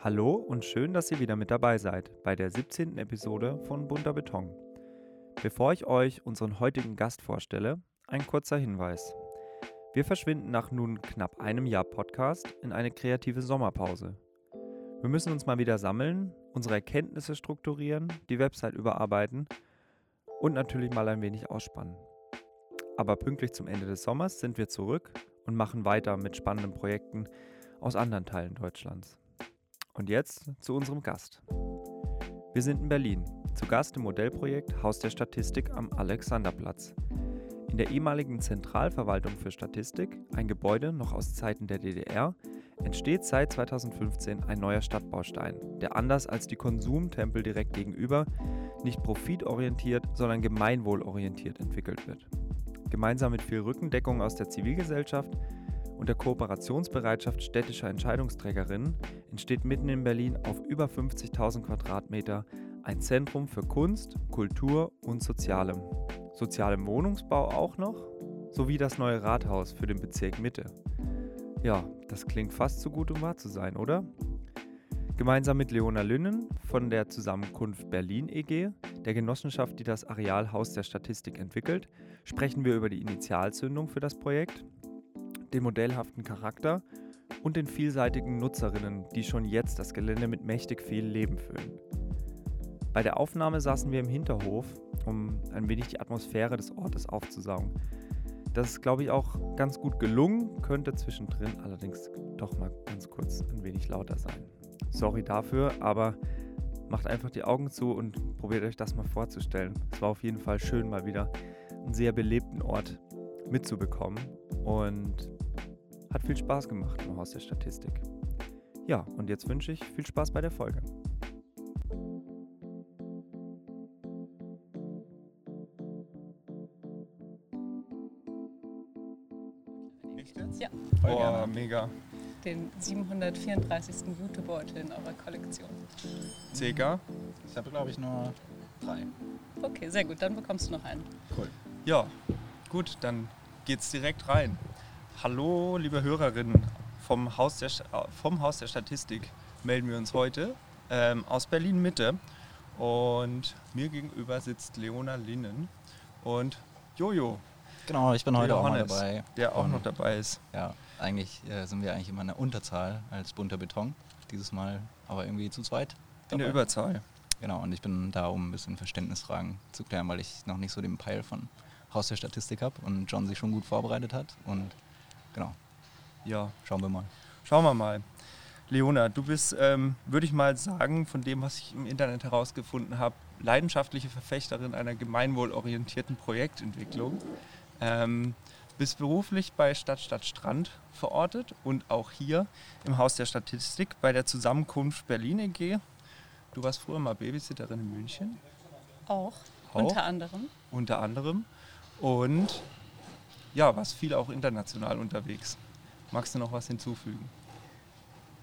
Hallo und schön, dass ihr wieder mit dabei seid bei der 17. Episode von Bunter Beton. Bevor ich euch unseren heutigen Gast vorstelle, ein kurzer Hinweis. Wir verschwinden nach nun knapp einem Jahr Podcast in eine kreative Sommerpause. Wir müssen uns mal wieder sammeln, unsere Erkenntnisse strukturieren, die Website überarbeiten und natürlich mal ein wenig ausspannen. Aber pünktlich zum Ende des Sommers sind wir zurück und machen weiter mit spannenden Projekten aus anderen Teilen Deutschlands. Und jetzt zu unserem Gast. Wir sind in Berlin, zu Gast im Modellprojekt Haus der Statistik am Alexanderplatz. In der ehemaligen Zentralverwaltung für Statistik, ein Gebäude noch aus Zeiten der DDR, entsteht seit 2015 ein neuer Stadtbaustein, der anders als die Konsumtempel direkt gegenüber nicht profitorientiert, sondern gemeinwohlorientiert entwickelt wird. Gemeinsam mit viel Rückendeckung aus der Zivilgesellschaft und der Kooperationsbereitschaft städtischer Entscheidungsträgerinnen entsteht mitten in Berlin auf über 50.000 Quadratmeter ein Zentrum für Kunst, Kultur und Sozialem. Sozialem Wohnungsbau auch noch, sowie das neue Rathaus für den Bezirk Mitte. Ja, das klingt fast zu gut, um wahr zu sein, oder? Gemeinsam mit Leona Lünnen von der Zusammenkunft Berlin EG, der Genossenschaft, die das Arealhaus der Statistik entwickelt, sprechen wir über die Initialzündung für das Projekt, den modellhaften Charakter und den vielseitigen Nutzerinnen, die schon jetzt das Gelände mit mächtig viel Leben füllen. Bei der Aufnahme saßen wir im Hinterhof, um ein wenig die Atmosphäre des Ortes aufzusaugen. Das ist, glaube ich, auch ganz gut gelungen, könnte zwischendrin allerdings doch mal ganz kurz ein wenig lauter sein. Sorry dafür, aber macht einfach die Augen zu und probiert euch das mal vorzustellen. Es war auf jeden Fall schön, mal wieder einen sehr belebten Ort mitzubekommen und hat viel Spaß gemacht im Haus der Statistik. Ja, und jetzt wünsche ich viel Spaß bei der Folge. Ja. Voll oh, mega. Den 734. Jutebeutel in eurer Kollektion. Circa? Ich habe, glaube ich, nur drei. Okay, sehr gut. Dann bekommst du noch einen. Cool. Ja, gut, dann geht's direkt rein. Hallo, liebe Hörerinnen vom Haus der, vom Haus der Statistik melden wir uns heute ähm, aus Berlin Mitte. Und mir gegenüber sitzt Leona Linnen und Jojo. Genau, ich bin heute auch Johannes, noch dabei. Der auch noch dabei ist. Ja, eigentlich äh, sind wir eigentlich immer in der Unterzahl als bunter Beton. Dieses Mal aber irgendwie zu zweit. Dabei. In der Überzahl. Genau, und ich bin da, um ein bisschen Verständnisfragen zu klären, weil ich noch nicht so den Peil von Haus der Statistik habe und John sich schon gut vorbereitet hat. Und genau. Ja. Schauen wir mal. Schauen wir mal. Leona, du bist, ähm, würde ich mal sagen, von dem, was ich im Internet herausgefunden habe, leidenschaftliche Verfechterin einer gemeinwohlorientierten Projektentwicklung. Ähm, bist beruflich bei Stadt Stadt Strand verortet und auch hier im Haus der Statistik bei der Zusammenkunft Berlin EG. Du warst früher mal Babysitterin in München. Auch, Auch. unter anderem. Unter anderem. Und ja, warst viel auch international unterwegs. Magst du noch was hinzufügen?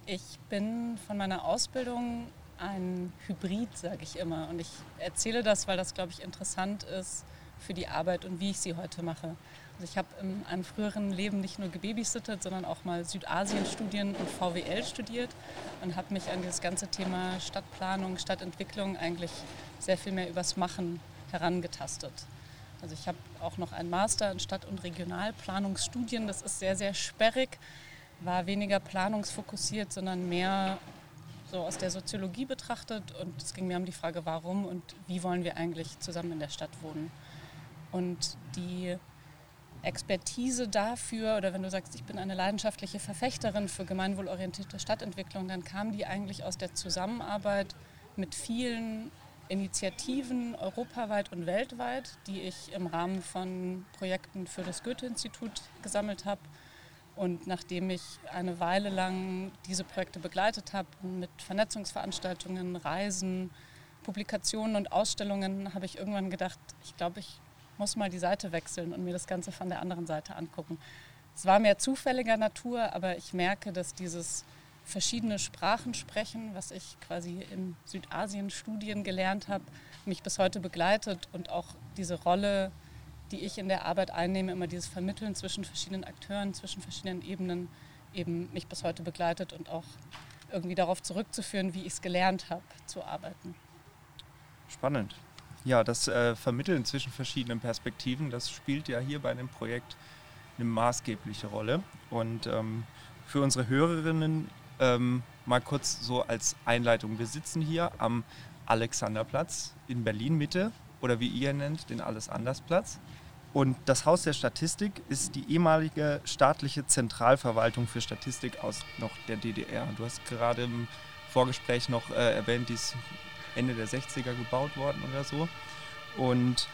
Ich bin von meiner Ausbildung ein Hybrid, sage ich immer. Und ich erzähle das, weil das, glaube ich, interessant ist für die Arbeit und wie ich sie heute mache. Also ich habe in einem früheren Leben nicht nur gebabysittet, sondern auch mal Südasien-Studien und VWL studiert und habe mich an dieses ganze Thema Stadtplanung, Stadtentwicklung eigentlich sehr viel mehr übers Machen herangetastet. Also ich habe auch noch einen Master in Stadt- und Regionalplanungsstudien. Das ist sehr, sehr sperrig, war weniger planungsfokussiert, sondern mehr so aus der Soziologie betrachtet. Und es ging mir um die Frage, warum und wie wollen wir eigentlich zusammen in der Stadt wohnen. Und die Expertise dafür, oder wenn du sagst, ich bin eine leidenschaftliche Verfechterin für gemeinwohlorientierte Stadtentwicklung, dann kam die eigentlich aus der Zusammenarbeit mit vielen Initiativen europaweit und weltweit, die ich im Rahmen von Projekten für das Goethe-Institut gesammelt habe. Und nachdem ich eine Weile lang diese Projekte begleitet habe, mit Vernetzungsveranstaltungen, Reisen, Publikationen und Ausstellungen, habe ich irgendwann gedacht, ich glaube, ich muss mal die Seite wechseln und mir das Ganze von der anderen Seite angucken. Es war mehr zufälliger Natur, aber ich merke, dass dieses verschiedene Sprachen sprechen, was ich quasi in Südasien-Studien gelernt habe, mich bis heute begleitet und auch diese Rolle, die ich in der Arbeit einnehme, immer dieses Vermitteln zwischen verschiedenen Akteuren, zwischen verschiedenen Ebenen, eben mich bis heute begleitet und auch irgendwie darauf zurückzuführen, wie ich es gelernt habe zu arbeiten. Spannend. Ja, das äh, Vermitteln zwischen verschiedenen Perspektiven, das spielt ja hier bei dem Projekt eine maßgebliche Rolle. Und ähm, für unsere Hörerinnen ähm, mal kurz so als Einleitung. Wir sitzen hier am Alexanderplatz in Berlin Mitte oder wie ihr nennt, den Alles-Anders-Platz. Und das Haus der Statistik ist die ehemalige staatliche Zentralverwaltung für Statistik aus noch der DDR. Du hast gerade im Vorgespräch noch äh, erwähnt, die ist Ende der 60er gebaut worden oder so. Und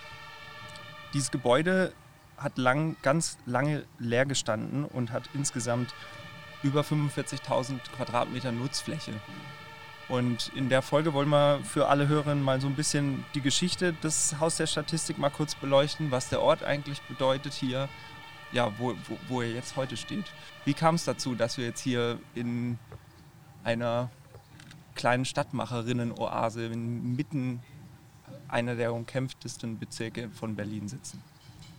dieses Gebäude hat lang, ganz lange leer gestanden und hat insgesamt über 45.000 Quadratmeter Nutzfläche. Und in der Folge wollen wir für alle Hörerinnen mal so ein bisschen die Geschichte des Haus der Statistik mal kurz beleuchten, was der Ort eigentlich bedeutet hier, ja, wo, wo, wo er jetzt heute steht. Wie kam es dazu, dass wir jetzt hier in einer kleinen Stadtmacherinnen-Oase inmitten einer der umkämpftesten Bezirke von Berlin sitzen?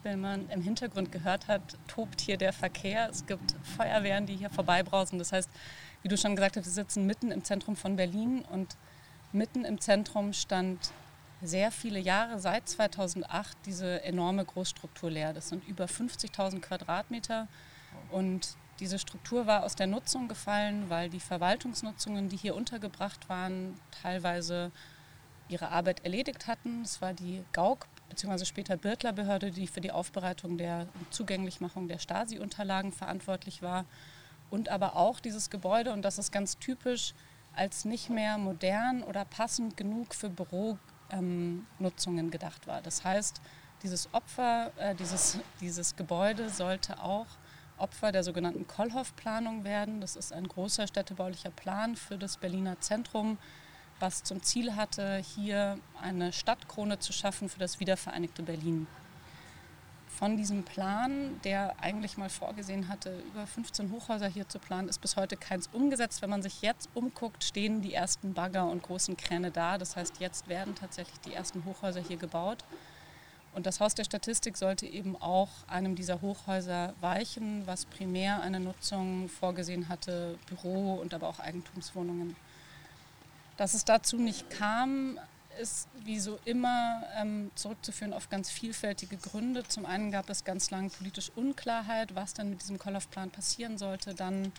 Wenn man im Hintergrund gehört hat, tobt hier der Verkehr. Es gibt Feuerwehren, die hier vorbeibrausen. Das heißt, wie du schon gesagt hast, wir sitzen mitten im Zentrum von Berlin und mitten im Zentrum stand sehr viele Jahre, seit 2008, diese enorme Großstruktur leer. Das sind über 50.000 Quadratmeter und diese Struktur war aus der Nutzung gefallen, weil die Verwaltungsnutzungen, die hier untergebracht waren, teilweise ihre Arbeit erledigt hatten. Es war die GAUK bzw. später Birtler-Behörde, die für die Aufbereitung der Zugänglichmachung der Stasi-Unterlagen verantwortlich war. Und aber auch dieses Gebäude, und das ist ganz typisch, als nicht mehr modern oder passend genug für Büronutzungen ähm, gedacht war. Das heißt, dieses Opfer, äh, dieses, dieses Gebäude sollte auch Opfer der sogenannten Kollhoff-Planung werden. Das ist ein großer städtebaulicher Plan für das Berliner Zentrum, was zum Ziel hatte, hier eine Stadtkrone zu schaffen für das wiedervereinigte Berlin. Von diesem Plan, der eigentlich mal vorgesehen hatte, über 15 Hochhäuser hier zu planen, ist bis heute keins umgesetzt. Wenn man sich jetzt umguckt, stehen die ersten Bagger und großen Kräne da. Das heißt, jetzt werden tatsächlich die ersten Hochhäuser hier gebaut. Und das Haus der Statistik sollte eben auch einem dieser Hochhäuser weichen, was primär eine Nutzung vorgesehen hatte, Büro und aber auch Eigentumswohnungen. Dass es dazu nicht kam, ist wie so immer ähm, zurückzuführen auf ganz vielfältige Gründe. Zum einen gab es ganz lange politische Unklarheit, was dann mit diesem Kollauf-Plan passieren sollte. Dann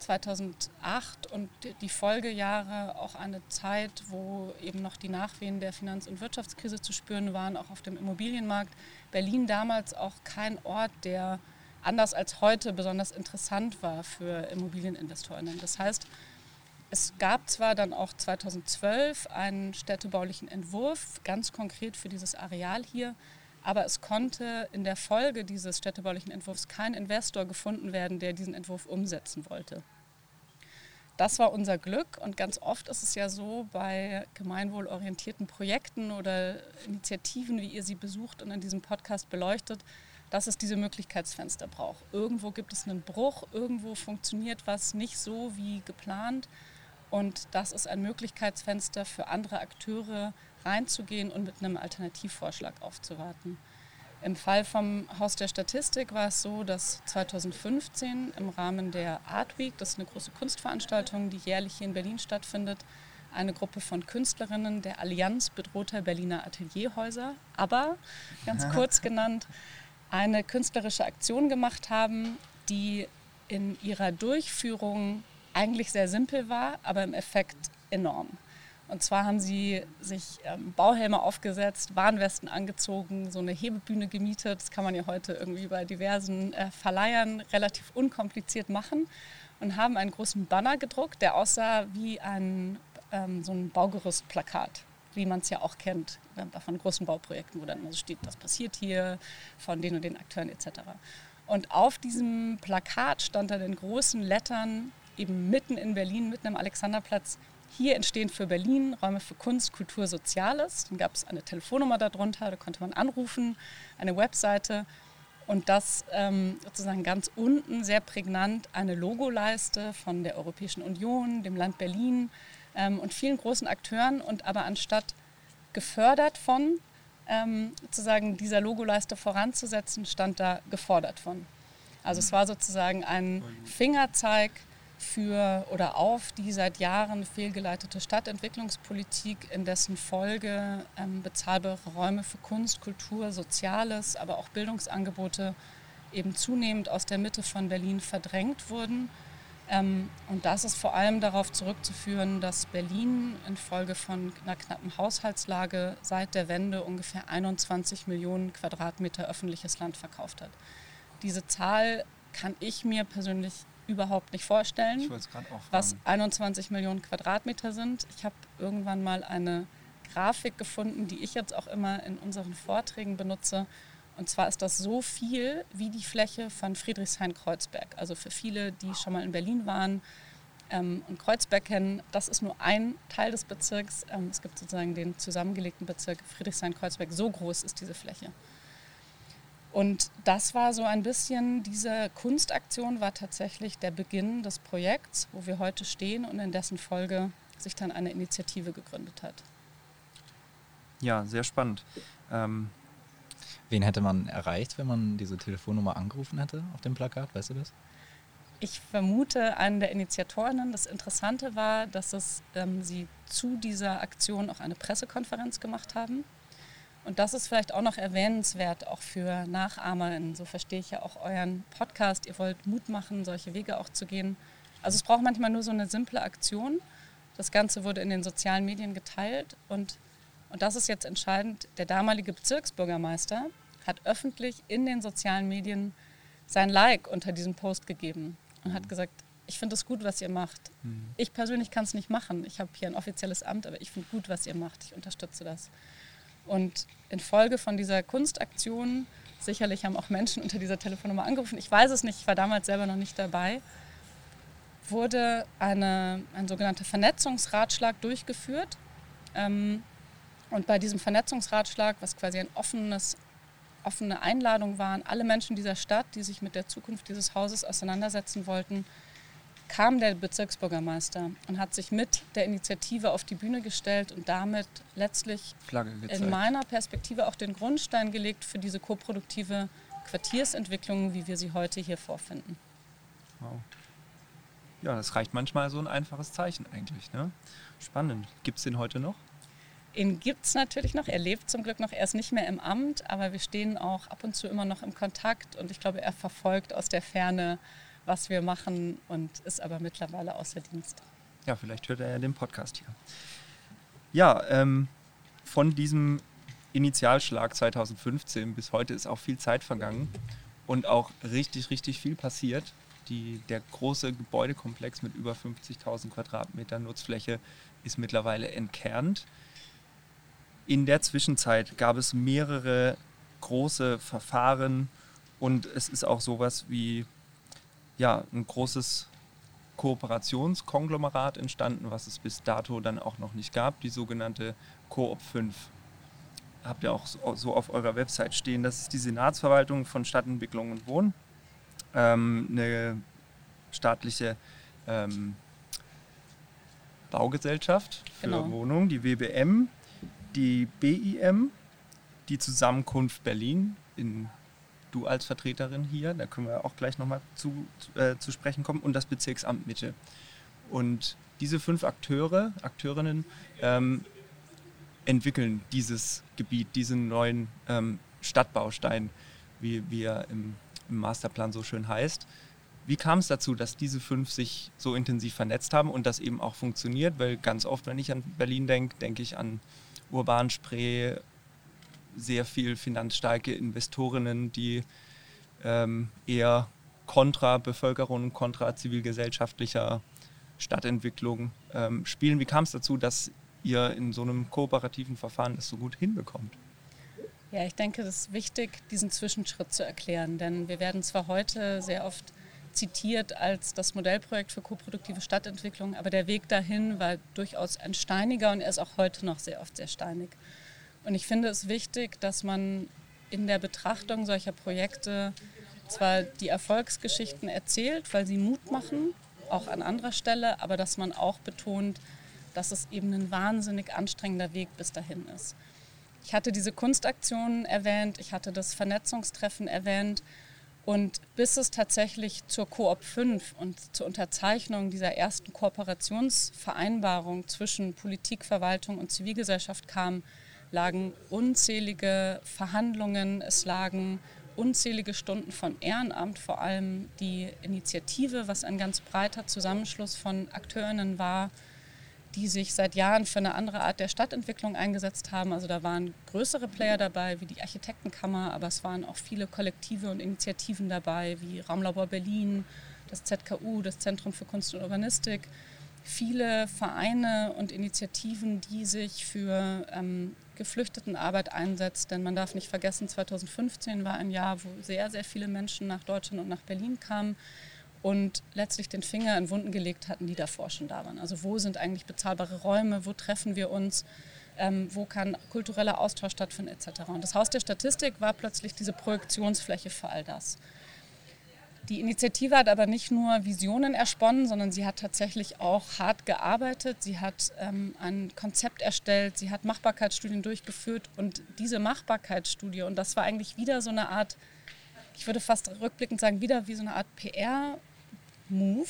2008 und die Folgejahre auch eine Zeit, wo eben noch die Nachwehen der Finanz- und Wirtschaftskrise zu spüren waren, auch auf dem Immobilienmarkt. Berlin damals auch kein Ort, der anders als heute besonders interessant war für Immobilieninvestoren. Das heißt, es gab zwar dann auch 2012 einen städtebaulichen Entwurf, ganz konkret für dieses Areal hier, aber es konnte in der Folge dieses städtebaulichen Entwurfs kein Investor gefunden werden, der diesen Entwurf umsetzen wollte. Das war unser Glück und ganz oft ist es ja so bei gemeinwohlorientierten Projekten oder Initiativen, wie ihr sie besucht und in diesem Podcast beleuchtet, dass es diese Möglichkeitsfenster braucht. Irgendwo gibt es einen Bruch, irgendwo funktioniert was nicht so wie geplant und das ist ein Möglichkeitsfenster für andere Akteure reinzugehen und mit einem Alternativvorschlag aufzuwarten. Im Fall vom Haus der Statistik war es so, dass 2015 im Rahmen der Art Week, das ist eine große Kunstveranstaltung, die jährlich hier in Berlin stattfindet, eine Gruppe von Künstlerinnen der Allianz bedrohter Berliner Atelierhäuser, aber ganz kurz genannt, eine künstlerische Aktion gemacht haben, die in ihrer Durchführung eigentlich sehr simpel war, aber im Effekt enorm. Und zwar haben sie sich ähm, Bauhelme aufgesetzt, Warnwesten angezogen, so eine Hebebühne gemietet. Das kann man ja heute irgendwie bei diversen äh, Verleihern relativ unkompliziert machen. Und haben einen großen Banner gedruckt, der aussah wie ein, ähm, so ein Baugerüstplakat, wie man es ja auch kennt äh, von großen Bauprojekten, wo dann immer so steht, was passiert hier, von den und den Akteuren etc. Und auf diesem Plakat stand dann in großen Lettern eben mitten in Berlin, mitten am Alexanderplatz. Hier entstehen für Berlin Räume für Kunst, Kultur, Soziales. Dann gab es eine Telefonnummer darunter, da konnte man anrufen, eine Webseite und das ähm, sozusagen ganz unten sehr prägnant eine Logoleiste von der Europäischen Union, dem Land Berlin ähm, und vielen großen Akteuren. Und aber anstatt gefördert von ähm, sozusagen dieser Logoleiste voranzusetzen, stand da gefordert von. Also es war sozusagen ein Fingerzeig für oder auf die seit Jahren fehlgeleitete Stadtentwicklungspolitik, in dessen Folge ähm, bezahlbare Räume für Kunst, Kultur, Soziales, aber auch Bildungsangebote eben zunehmend aus der Mitte von Berlin verdrängt wurden. Ähm, und das ist vor allem darauf zurückzuführen, dass Berlin infolge von einer knappen Haushaltslage seit der Wende ungefähr 21 Millionen Quadratmeter öffentliches Land verkauft hat. Diese Zahl kann ich mir persönlich überhaupt nicht vorstellen, was 21 Millionen Quadratmeter sind. Ich habe irgendwann mal eine Grafik gefunden, die ich jetzt auch immer in unseren Vorträgen benutze. Und zwar ist das so viel wie die Fläche von Friedrichshain-Kreuzberg. Also für viele, die schon mal in Berlin waren ähm, und Kreuzberg kennen, das ist nur ein Teil des Bezirks. Ähm, es gibt sozusagen den zusammengelegten Bezirk Friedrichshain-Kreuzberg. So groß ist diese Fläche. Und das war so ein bisschen, diese Kunstaktion war tatsächlich der Beginn des Projekts, wo wir heute stehen und in dessen Folge sich dann eine Initiative gegründet hat. Ja, sehr spannend. Ähm Wen hätte man erreicht, wenn man diese Telefonnummer angerufen hätte auf dem Plakat? Weißt du das? Ich vermute einen der Initiatorinnen. Das Interessante war, dass es, ähm, sie zu dieser Aktion auch eine Pressekonferenz gemacht haben und das ist vielleicht auch noch erwähnenswert, auch für Nachahmerinnen. So verstehe ich ja auch euren Podcast. Ihr wollt Mut machen, solche Wege auch zu gehen. Also es braucht manchmal nur so eine simple Aktion. Das Ganze wurde in den sozialen Medien geteilt und, und das ist jetzt entscheidend. Der damalige Bezirksbürgermeister hat öffentlich in den sozialen Medien sein Like unter diesem Post gegeben und mhm. hat gesagt, ich finde es gut, was ihr macht. Mhm. Ich persönlich kann es nicht machen. Ich habe hier ein offizielles Amt, aber ich finde gut, was ihr macht. Ich unterstütze das. Und infolge von dieser Kunstaktion, sicherlich haben auch Menschen unter dieser Telefonnummer angerufen, ich weiß es nicht, ich war damals selber noch nicht dabei, wurde eine, ein sogenannter Vernetzungsratschlag durchgeführt. Ähm, und bei diesem Vernetzungsratschlag, was quasi ein offenes, offene Einladung war an alle Menschen dieser Stadt, die sich mit der Zukunft dieses Hauses auseinandersetzen wollten, kam der Bezirksbürgermeister und hat sich mit der Initiative auf die Bühne gestellt und damit letztlich in meiner Perspektive auch den Grundstein gelegt für diese koproduktive Quartiersentwicklung, wie wir sie heute hier vorfinden. Wow. Ja, das reicht manchmal so ein einfaches Zeichen eigentlich. Ne? Spannend. Gibt es den heute noch? Ihn gibt es natürlich noch. Er lebt zum Glück noch. Er ist nicht mehr im Amt, aber wir stehen auch ab und zu immer noch im Kontakt und ich glaube, er verfolgt aus der Ferne was wir machen und ist aber mittlerweile außer Dienst. Ja, vielleicht hört er ja den Podcast hier. Ja, ähm, von diesem Initialschlag 2015 bis heute ist auch viel Zeit vergangen und auch richtig, richtig viel passiert. Die, der große Gebäudekomplex mit über 50.000 Quadratmetern Nutzfläche ist mittlerweile entkernt. In der Zwischenzeit gab es mehrere große Verfahren und es ist auch sowas wie ja, ein großes Kooperationskonglomerat entstanden, was es bis dato dann auch noch nicht gab, die sogenannte Coop 5. Habt ihr auch so auf eurer Website stehen. Das ist die Senatsverwaltung von Stadtentwicklung und Wohnen. Ähm, eine staatliche ähm, Baugesellschaft für genau. Wohnungen, die WBM, die BIM, die Zusammenkunft Berlin in du als Vertreterin hier, da können wir auch gleich nochmal zu, äh, zu sprechen kommen, und das Bezirksamt Mitte. Und diese fünf Akteure, Akteurinnen ähm, entwickeln dieses Gebiet, diesen neuen ähm, Stadtbaustein, wie, wie er im, im Masterplan so schön heißt. Wie kam es dazu, dass diese fünf sich so intensiv vernetzt haben und das eben auch funktioniert? Weil ganz oft, wenn ich an Berlin denke, denke ich an Urban Spree, sehr viel finanzstarke Investorinnen, die ähm, eher kontra Bevölkerung, kontra zivilgesellschaftlicher Stadtentwicklung ähm, spielen. Wie kam es dazu, dass ihr in so einem kooperativen Verfahren das so gut hinbekommt? Ja, ich denke, es ist wichtig, diesen Zwischenschritt zu erklären, denn wir werden zwar heute sehr oft zitiert als das Modellprojekt für koproduktive Stadtentwicklung, aber der Weg dahin war durchaus ein steiniger und er ist auch heute noch sehr oft sehr steinig. Und ich finde es wichtig, dass man in der Betrachtung solcher Projekte zwar die Erfolgsgeschichten erzählt, weil sie Mut machen, auch an anderer Stelle, aber dass man auch betont, dass es eben ein wahnsinnig anstrengender Weg bis dahin ist. Ich hatte diese Kunstaktionen erwähnt, ich hatte das Vernetzungstreffen erwähnt Und bis es tatsächlich zur Koop 5 und zur Unterzeichnung dieser ersten Kooperationsvereinbarung zwischen Politik, Verwaltung und Zivilgesellschaft kam, lagen unzählige Verhandlungen, es lagen unzählige Stunden von Ehrenamt, vor allem die Initiative, was ein ganz breiter Zusammenschluss von Akteurinnen war, die sich seit Jahren für eine andere Art der Stadtentwicklung eingesetzt haben. Also da waren größere Player dabei, wie die Architektenkammer, aber es waren auch viele Kollektive und Initiativen dabei, wie Raumlabor Berlin, das ZKU, das Zentrum für Kunst und Urbanistik. Viele Vereine und Initiativen, die sich für ähm, Geflüchtetenarbeit einsetzt. Denn man darf nicht vergessen, 2015 war ein Jahr, wo sehr, sehr viele Menschen nach Deutschland und nach Berlin kamen und letztlich den Finger in Wunden gelegt hatten, die davor schon da waren. Also wo sind eigentlich bezahlbare Räume, wo treffen wir uns, ähm, wo kann kultureller Austausch stattfinden etc. Und das Haus der Statistik war plötzlich diese Projektionsfläche für all das. Die Initiative hat aber nicht nur Visionen ersponnen, sondern sie hat tatsächlich auch hart gearbeitet. Sie hat ähm, ein Konzept erstellt, sie hat Machbarkeitsstudien durchgeführt und diese Machbarkeitsstudie, und das war eigentlich wieder so eine Art, ich würde fast rückblickend sagen, wieder wie so eine Art PR- Move,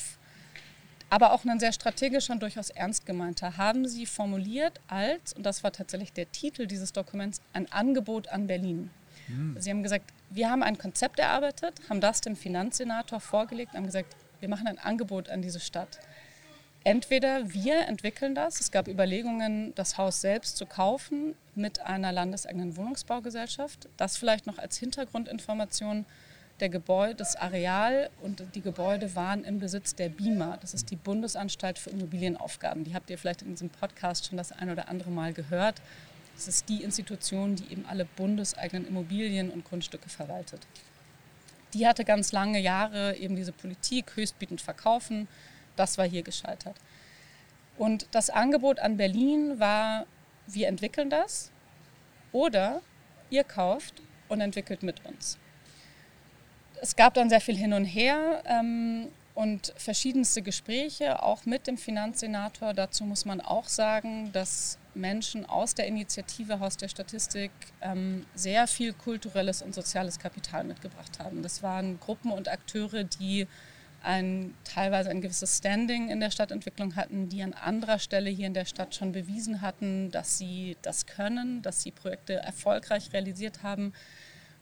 aber auch ein sehr strategischer und durchaus ernst gemeinter, haben sie formuliert als, und das war tatsächlich der Titel dieses Dokuments, ein Angebot an Berlin. Mhm. Sie haben gesagt, wir haben ein Konzept erarbeitet, haben das dem Finanzsenator vorgelegt und haben gesagt, wir machen ein Angebot an diese Stadt. Entweder wir entwickeln das, es gab Überlegungen, das Haus selbst zu kaufen mit einer landeseigenen Wohnungsbaugesellschaft. Das vielleicht noch als Hintergrundinformation der Gebäude, das Areal und die Gebäude waren im Besitz der BIMA. Das ist die Bundesanstalt für Immobilienaufgaben. Die habt ihr vielleicht in diesem Podcast schon das ein oder andere Mal gehört. Das ist die Institution, die eben alle bundeseigenen Immobilien und Grundstücke verwaltet. Die hatte ganz lange Jahre eben diese Politik höchstbietend verkaufen. Das war hier gescheitert. Und das Angebot an Berlin war, wir entwickeln das oder ihr kauft und entwickelt mit uns es gab dann sehr viel hin und her ähm, und verschiedenste Gespräche, auch mit dem Finanzsenator. Dazu muss man auch sagen, dass Menschen aus der Initiative Haus der Statistik ähm, sehr viel kulturelles und soziales Kapital mitgebracht haben. Das waren Gruppen und Akteure, die ein, teilweise ein gewisses Standing in der Stadtentwicklung hatten, die an anderer Stelle hier in der Stadt schon bewiesen hatten, dass sie das können, dass sie Projekte erfolgreich realisiert haben.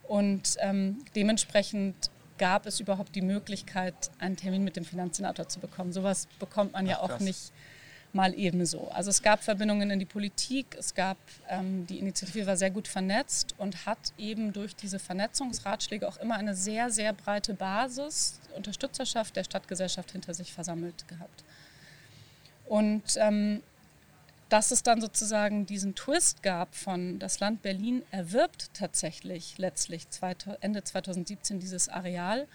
Und ähm, dementsprechend gab es überhaupt die Möglichkeit, einen Termin mit dem Finanzsenator zu bekommen. Sowas bekommt man ja Ach, auch nicht mal ebenso. Also es gab Verbindungen in die Politik, es gab, ähm, die Initiative war sehr gut vernetzt und hat eben durch diese Vernetzungsratschläge auch immer eine sehr, sehr breite Basis, Unterstützerschaft der Stadtgesellschaft hinter sich versammelt gehabt. Und ähm, dass es dann sozusagen diesen Twist gab von das Land Berlin erwirbt tatsächlich letztlich Ende 2017 dieses Areal,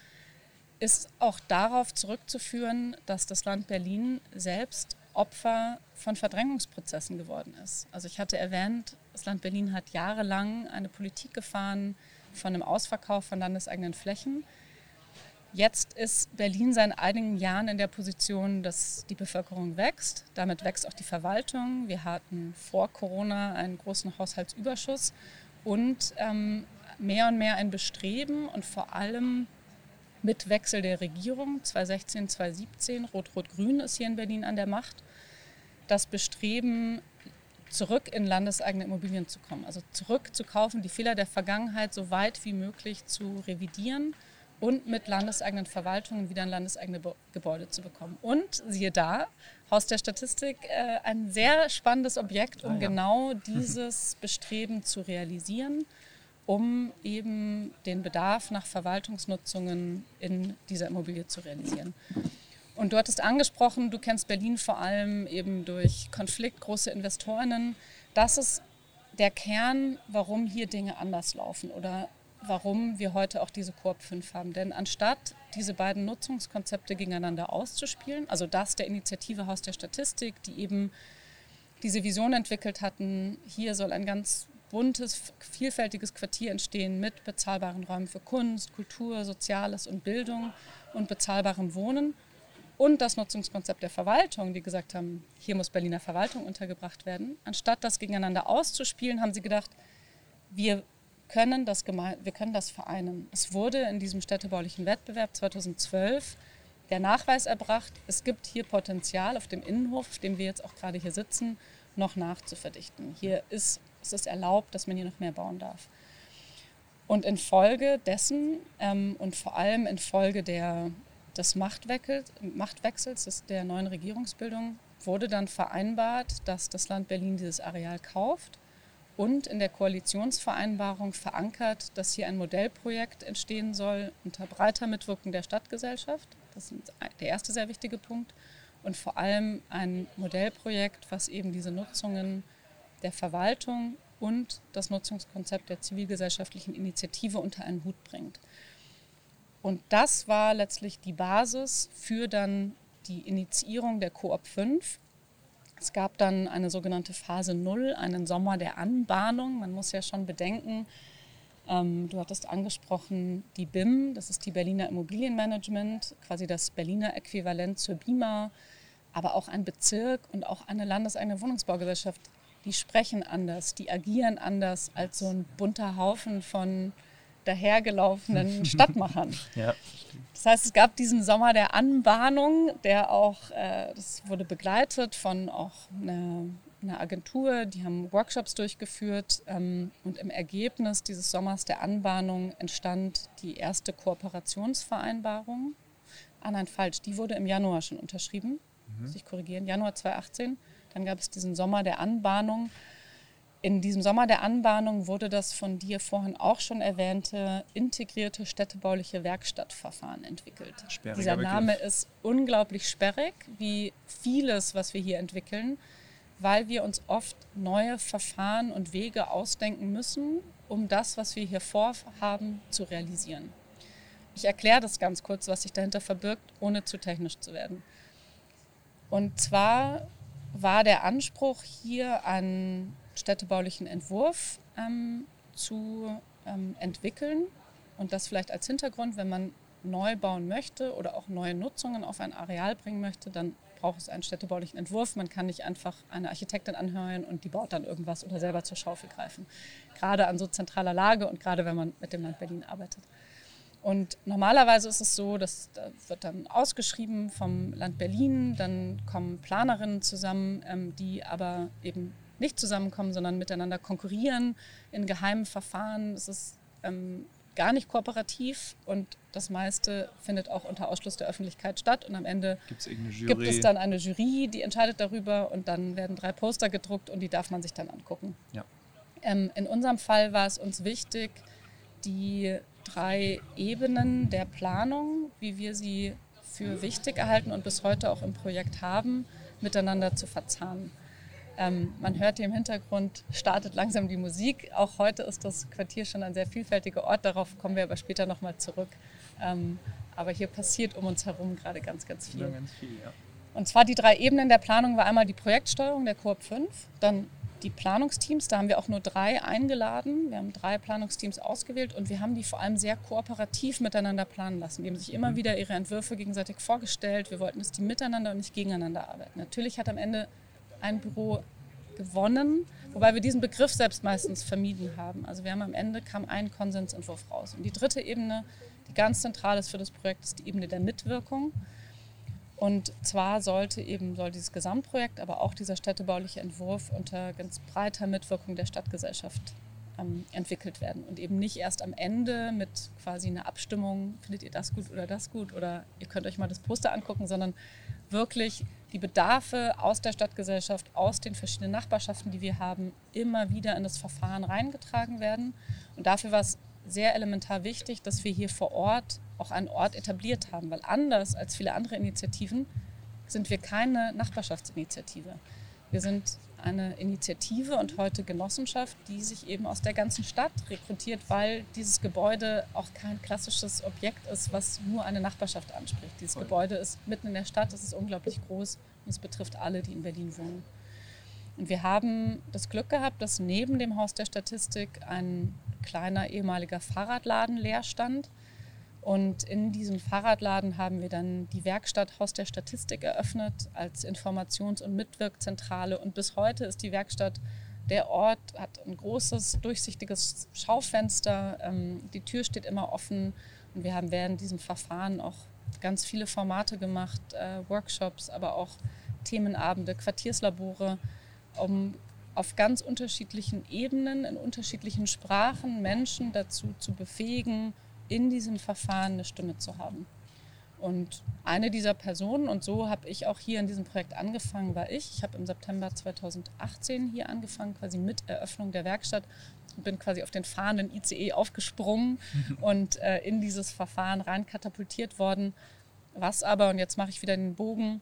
ist auch darauf zurückzuführen, dass das Land Berlin selbst Opfer von Verdrängungsprozessen geworden ist. Also ich hatte erwähnt, das Land Berlin hat jahrelang eine Politik gefahren von einem Ausverkauf von landeseigenen Flächen Jetzt ist Berlin seit einigen Jahren in der Position, dass die Bevölkerung wächst. Damit wächst auch die Verwaltung. Wir hatten vor Corona einen großen Haushaltsüberschuss und ähm, mehr und mehr ein Bestreben und vor allem mit Wechsel der Regierung 2016, 2017, Rot-Rot-Grün ist hier in Berlin an der Macht, das Bestreben, zurück in landeseigene Immobilien zu kommen. Also zurück zu kaufen, die Fehler der Vergangenheit so weit wie möglich zu revidieren und mit landeseigenen Verwaltungen wieder ein landeseigene Gebäude zu bekommen. Und siehe da, Haus der Statistik, äh, ein sehr spannendes Objekt, um ah, ja. genau dieses Bestreben zu realisieren, um eben den Bedarf nach Verwaltungsnutzungen in dieser Immobilie zu realisieren. Und du hattest angesprochen, du kennst Berlin vor allem eben durch Konflikt, große Investorinnen. Das ist der Kern, warum hier Dinge anders laufen oder warum wir heute auch diese Koop 5 haben. Denn anstatt diese beiden Nutzungskonzepte gegeneinander auszuspielen, also das der Initiative Haus der Statistik, die eben diese Vision entwickelt hatten, hier soll ein ganz buntes, vielfältiges Quartier entstehen mit bezahlbaren Räumen für Kunst, Kultur, Soziales und Bildung und bezahlbarem Wohnen. Und das Nutzungskonzept der Verwaltung, die gesagt haben, hier muss Berliner Verwaltung untergebracht werden. Anstatt das gegeneinander auszuspielen, haben sie gedacht, wir können das, wir können das vereinen. Es wurde in diesem städtebaulichen Wettbewerb 2012 der Nachweis erbracht, es gibt hier Potenzial auf dem Innenhof, auf dem wir jetzt auch gerade hier sitzen, noch nachzuverdichten. Hier ist es ist erlaubt, dass man hier noch mehr bauen darf. Und infolge dessen ähm, und vor allem infolge der, des Machtwechsels, des, der neuen Regierungsbildung wurde dann vereinbart, dass das Land Berlin dieses Areal kauft und in der Koalitionsvereinbarung verankert, dass hier ein Modellprojekt entstehen soll unter breiter Mitwirkung der Stadtgesellschaft. Das ist der erste sehr wichtige Punkt. Und vor allem ein Modellprojekt, was eben diese Nutzungen der Verwaltung und das Nutzungskonzept der zivilgesellschaftlichen Initiative unter einen Hut bringt. Und das war letztlich die Basis für dann die Initiierung der Coop 5, es gab dann eine sogenannte Phase 0, einen Sommer der Anbahnung. Man muss ja schon bedenken, ähm, du hattest angesprochen, die BIM, das ist die Berliner Immobilienmanagement, quasi das Berliner Äquivalent zur BIMA, aber auch ein Bezirk und auch eine landeseigene Wohnungsbaugesellschaft, die sprechen anders, die agieren anders als so ein bunter Haufen von dahergelaufenen Stadtmachern. ja. Das heißt, es gab diesen Sommer der Anbahnung, der auch, äh, das wurde begleitet von auch einer, einer Agentur, die haben Workshops durchgeführt ähm, und im Ergebnis dieses Sommers der Anbahnung entstand die erste Kooperationsvereinbarung. Ah nein, falsch, die wurde im Januar schon unterschrieben, mhm. muss ich korrigieren, Januar 2018. Dann gab es diesen Sommer der Anbahnung in diesem Sommer der Anbahnung wurde das von dir vorhin auch schon erwähnte integrierte städtebauliche Werkstattverfahren entwickelt. Sperriger Dieser Name Begriff. ist unglaublich sperrig, wie vieles, was wir hier entwickeln, weil wir uns oft neue Verfahren und Wege ausdenken müssen, um das, was wir hier vorhaben, zu realisieren. Ich erkläre das ganz kurz, was sich dahinter verbirgt, ohne zu technisch zu werden. Und zwar war der Anspruch hier an städtebaulichen Entwurf ähm, zu ähm, entwickeln. Und das vielleicht als Hintergrund, wenn man neu bauen möchte oder auch neue Nutzungen auf ein Areal bringen möchte, dann braucht es einen städtebaulichen Entwurf. Man kann nicht einfach eine Architektin anhören und die baut dann irgendwas oder selber zur Schaufel greifen. Gerade an so zentraler Lage und gerade wenn man mit dem Land Berlin arbeitet. Und normalerweise ist es so, dass da wird dann ausgeschrieben vom Land Berlin, dann kommen Planerinnen zusammen, ähm, die aber eben nicht zusammenkommen, sondern miteinander konkurrieren in geheimen Verfahren. Es ist ähm, gar nicht kooperativ und das meiste findet auch unter Ausschluss der Öffentlichkeit statt. Und am Ende gibt es dann eine Jury, die entscheidet darüber und dann werden drei Poster gedruckt und die darf man sich dann angucken. Ja. Ähm, in unserem Fall war es uns wichtig, die drei Ebenen der Planung, wie wir sie für wichtig erhalten und bis heute auch im Projekt haben, miteinander zu verzahnen. Ähm, man hört hier im Hintergrund, startet langsam die Musik. Auch heute ist das Quartier schon ein sehr vielfältiger Ort. Darauf kommen wir aber später nochmal zurück. Ähm, aber hier passiert um uns herum gerade ganz, ganz viel. Ja, ganz viel ja. Und zwar die drei Ebenen der Planung war einmal die Projektsteuerung der Coop 5, dann die Planungsteams, da haben wir auch nur drei eingeladen. Wir haben drei Planungsteams ausgewählt und wir haben die vor allem sehr kooperativ miteinander planen lassen. Die haben sich immer mhm. wieder ihre Entwürfe gegenseitig vorgestellt. Wir wollten, dass die miteinander und nicht gegeneinander arbeiten. Natürlich hat am Ende ein Büro gewonnen, wobei wir diesen Begriff selbst meistens vermieden haben. Also wir haben am Ende kam ein Konsensentwurf raus. Und die dritte Ebene, die ganz zentral ist für das Projekt, ist die Ebene der Mitwirkung. Und zwar sollte eben soll dieses Gesamtprojekt, aber auch dieser städtebauliche Entwurf unter ganz breiter Mitwirkung der Stadtgesellschaft ähm, entwickelt werden und eben nicht erst am Ende mit quasi einer Abstimmung, findet ihr das gut oder das gut oder ihr könnt euch mal das Poster angucken, sondern wirklich die Bedarfe aus der Stadtgesellschaft, aus den verschiedenen Nachbarschaften, die wir haben, immer wieder in das Verfahren reingetragen werden. Und dafür war es sehr elementar wichtig, dass wir hier vor Ort auch einen Ort etabliert haben, weil anders als viele andere Initiativen sind wir keine Nachbarschaftsinitiative. Wir sind eine Initiative und heute Genossenschaft, die sich eben aus der ganzen Stadt rekrutiert, weil dieses Gebäude auch kein klassisches Objekt ist, was nur eine Nachbarschaft anspricht. Dieses Voll. Gebäude ist mitten in der Stadt, es ist unglaublich groß und es betrifft alle, die in Berlin wohnen. Und wir haben das Glück gehabt, dass neben dem Haus der Statistik ein kleiner ehemaliger Fahrradladen leer stand. Und in diesem Fahrradladen haben wir dann die Werkstatt Haus der Statistik eröffnet als Informations- und Mitwirkzentrale. Und bis heute ist die Werkstatt der Ort hat ein großes, durchsichtiges Schaufenster. Ähm, die Tür steht immer offen. Und wir haben während diesem Verfahren auch ganz viele Formate gemacht, äh, Workshops, aber auch Themenabende, Quartierslabore, um auf ganz unterschiedlichen Ebenen, in unterschiedlichen Sprachen Menschen dazu zu befähigen, in diesem Verfahren eine Stimme zu haben. Und eine dieser Personen, und so habe ich auch hier in diesem Projekt angefangen, war ich. Ich habe im September 2018 hier angefangen, quasi mit Eröffnung der Werkstatt und bin quasi auf den fahrenden ICE aufgesprungen und äh, in dieses Verfahren rein katapultiert worden. Was aber, und jetzt mache ich wieder den Bogen,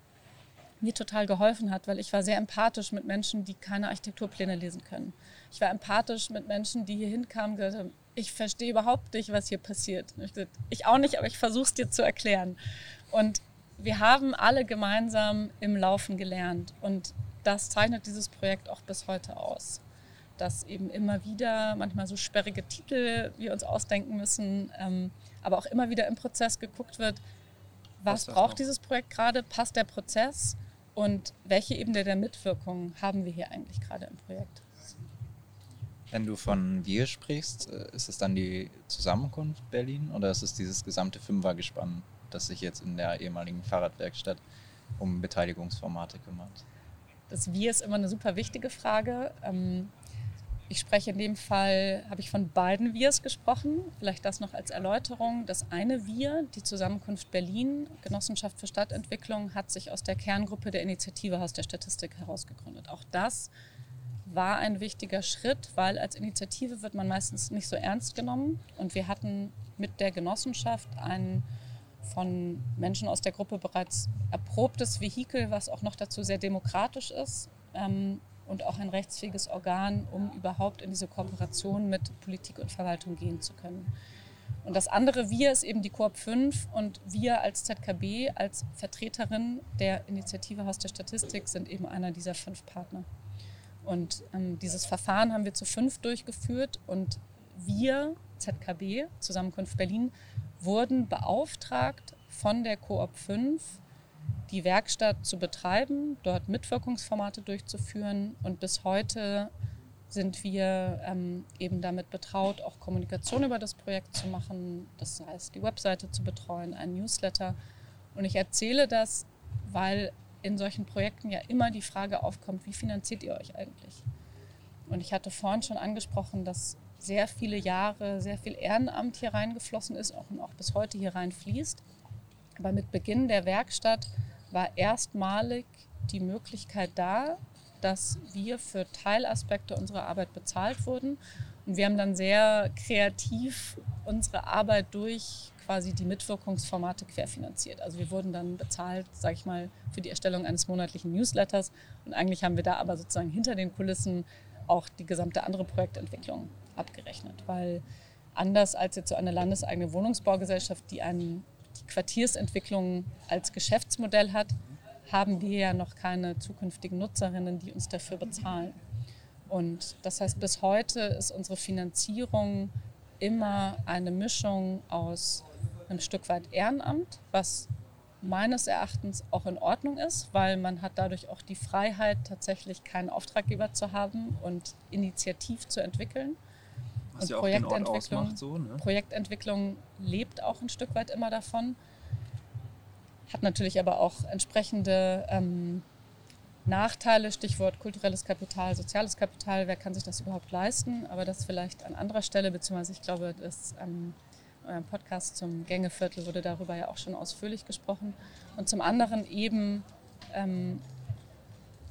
mir total geholfen hat, weil ich war sehr empathisch mit Menschen, die keine Architekturpläne lesen können. Ich war empathisch mit Menschen, die hier hinkamen und gesagt haben, ich verstehe überhaupt nicht, was hier passiert. Ich, gesagt, ich auch nicht, aber ich versuche es dir zu erklären. Und wir haben alle gemeinsam im Laufen gelernt. Und das zeichnet dieses Projekt auch bis heute aus. Dass eben immer wieder manchmal so sperrige Titel wir uns ausdenken müssen, ähm, aber auch immer wieder im Prozess geguckt wird, was braucht noch? dieses Projekt gerade, passt der Prozess und welche Ebene der Mitwirkung haben wir hier eigentlich gerade im Projekt. Wenn du von wir sprichst, äh, ist es dann die Zusammenkunft Berlin oder ist es dieses gesamte Fünfergespann, das sich jetzt in der ehemaligen Fahrradwerkstatt um Beteiligungsformate kümmert? Das Wir ist immer eine super wichtige Frage. Ähm, ich spreche in dem Fall, habe ich von beiden Wirs gesprochen. Vielleicht das noch als Erläuterung. Das eine Wir, die Zusammenkunft Berlin, Genossenschaft für Stadtentwicklung, hat sich aus der Kerngruppe der Initiative Haus der Statistik herausgegründet. Auch das war ein wichtiger Schritt, weil als Initiative wird man meistens nicht so ernst genommen. Und wir hatten mit der Genossenschaft ein von Menschen aus der Gruppe bereits erprobtes Vehikel, was auch noch dazu sehr demokratisch ist ähm, und auch ein rechtsfähiges Organ, um überhaupt in diese Kooperation mit Politik und Verwaltung gehen zu können. Und das andere Wir ist eben die Koop 5 und wir als ZKB, als Vertreterin der Initiative Haus der Statistik sind eben einer dieser fünf Partner. Und ähm, dieses Verfahren haben wir zu fünf durchgeführt und wir, ZKB, Zusammenkunft Berlin, wurden beauftragt von der Koop 5, die Werkstatt zu betreiben, dort Mitwirkungsformate durchzuführen und bis heute sind wir ähm, eben damit betraut, auch Kommunikation über das Projekt zu machen, das heißt die Webseite zu betreuen, ein Newsletter. Und ich erzähle das, weil in solchen Projekten ja immer die Frage aufkommt, wie finanziert ihr euch eigentlich? Und ich hatte vorhin schon angesprochen, dass sehr viele Jahre sehr viel Ehrenamt hier reingeflossen ist und auch bis heute hier reinfließt. Aber mit Beginn der Werkstatt war erstmalig die Möglichkeit da, dass wir für Teilaspekte unserer Arbeit bezahlt wurden. Und wir haben dann sehr kreativ unsere Arbeit durch quasi die Mitwirkungsformate querfinanziert. Also wir wurden dann bezahlt, sage ich mal, für die Erstellung eines monatlichen Newsletters. Und eigentlich haben wir da aber sozusagen hinter den Kulissen auch die gesamte andere Projektentwicklung abgerechnet. Weil anders als jetzt so eine landeseigene Wohnungsbaugesellschaft, die einen, die Quartiersentwicklung als Geschäftsmodell hat, haben wir ja noch keine zukünftigen Nutzerinnen, die uns dafür bezahlen. Und das heißt, bis heute ist unsere Finanzierung immer eine Mischung aus ein Stück weit Ehrenamt, was meines Erachtens auch in Ordnung ist, weil man hat dadurch auch die Freiheit, tatsächlich keinen Auftraggeber zu haben und initiativ zu entwickeln. Was und ja Projektentwicklung, ausmacht, so, ne? Projektentwicklung lebt auch ein Stück weit immer davon, hat natürlich aber auch entsprechende ähm, Nachteile, Stichwort kulturelles Kapital, soziales Kapital, wer kann sich das überhaupt leisten? Aber das vielleicht an anderer Stelle, beziehungsweise ich glaube, das ähm, eurem Podcast zum Gängeviertel wurde darüber ja auch schon ausführlich gesprochen. Und zum anderen eben ähm,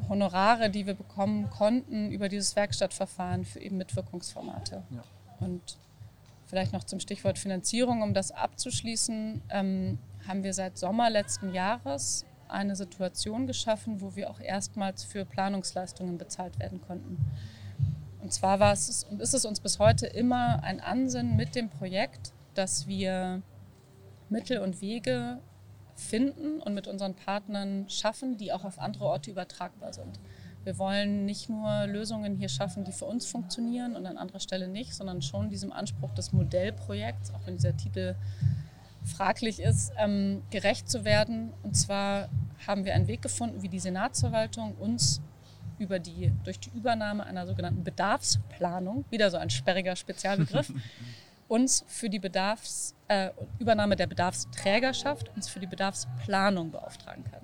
Honorare, die wir bekommen konnten über dieses Werkstattverfahren für eben Mitwirkungsformate. Ja. Und vielleicht noch zum Stichwort Finanzierung, um das abzuschließen, ähm, haben wir seit Sommer letzten Jahres eine Situation geschaffen, wo wir auch erstmals für Planungsleistungen bezahlt werden konnten. Und zwar war es und ist es uns bis heute immer ein Ansinnen mit dem Projekt, dass wir Mittel und Wege finden und mit unseren Partnern schaffen, die auch auf andere Orte übertragbar sind. Wir wollen nicht nur Lösungen hier schaffen, die für uns funktionieren und an anderer Stelle nicht, sondern schon diesem Anspruch des Modellprojekts, auch wenn dieser Titel fraglich ist, ähm, gerecht zu werden. Und zwar haben wir einen Weg gefunden, wie die Senatsverwaltung uns über die, durch die Übernahme einer sogenannten Bedarfsplanung, wieder so ein sperriger Spezialbegriff, uns für die Bedarfs, äh, Übernahme der Bedarfsträgerschaft uns für die Bedarfsplanung beauftragen kann.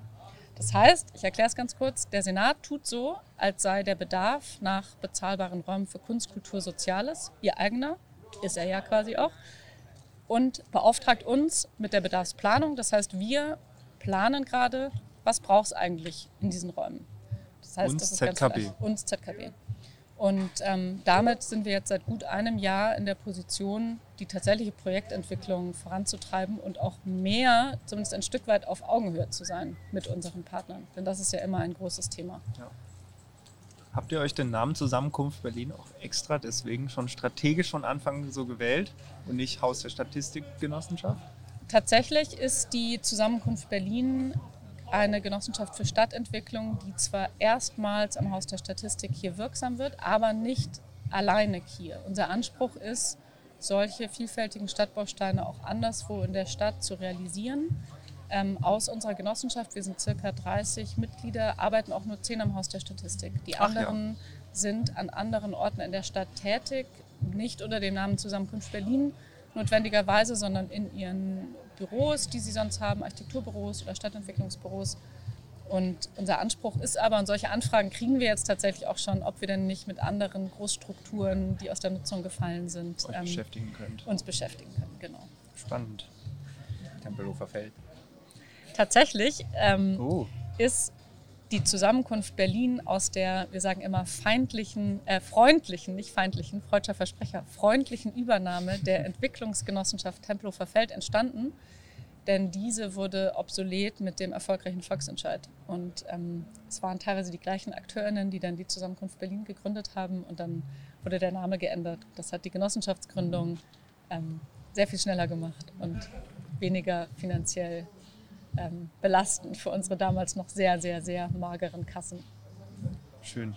Das heißt, ich erkläre es ganz kurz, der Senat tut so, als sei der Bedarf nach bezahlbaren Räumen für Kunst, Kultur, Soziales ihr eigener, ist er ja quasi auch, und beauftragt uns mit der Bedarfsplanung. Das heißt, wir planen gerade, was braucht es eigentlich in diesen Räumen. Das heißt, uns das ist ZKB. uns ZKB. Und ähm, damit sind wir jetzt seit gut einem Jahr in der Position, die tatsächliche Projektentwicklung voranzutreiben und auch mehr, zumindest ein Stück weit auf Augenhöhe zu sein mit unseren Partnern. Denn das ist ja immer ein großes Thema. Ja. Habt ihr euch den Namen Zusammenkunft Berlin auch extra deswegen schon strategisch von Anfang so gewählt und nicht Haus der Statistikgenossenschaft? Tatsächlich ist die Zusammenkunft Berlin eine Genossenschaft für Stadtentwicklung, die zwar erstmals am Haus der Statistik hier wirksam wird, aber nicht alleine hier. Unser Anspruch ist, solche vielfältigen Stadtbausteine auch anderswo in der Stadt zu realisieren. Ähm, aus unserer Genossenschaft, wir sind circa 30 Mitglieder, arbeiten auch nur 10 am Haus der Statistik. Die anderen ja. sind an anderen Orten in der Stadt tätig, nicht unter dem Namen Zusammenkunft Berlin notwendigerweise, sondern in ihren Büros, die sie sonst haben, Architekturbüros oder Stadtentwicklungsbüros. Und unser Anspruch ist aber, und solche Anfragen kriegen wir jetzt tatsächlich auch schon, ob wir denn nicht mit anderen Großstrukturen, die aus der Nutzung gefallen sind, ähm, beschäftigen uns beschäftigen können. Genau. Spannend. Tempelhofer Feld. Tatsächlich ähm, oh. ist die Zusammenkunft Berlin aus der, wir sagen immer, feindlichen, äh, freundlichen, nicht feindlichen, freudscher Versprecher, freundlichen Übernahme der Entwicklungsgenossenschaft Tempelhofer Feld entstanden. Denn diese wurde obsolet mit dem erfolgreichen Volksentscheid. Und ähm, es waren teilweise die gleichen Akteurinnen, die dann die Zusammenkunft Berlin gegründet haben. Und dann wurde der Name geändert. Das hat die Genossenschaftsgründung ähm, sehr viel schneller gemacht und weniger finanziell ähm, belastend für unsere damals noch sehr, sehr, sehr mageren Kassen. Schön.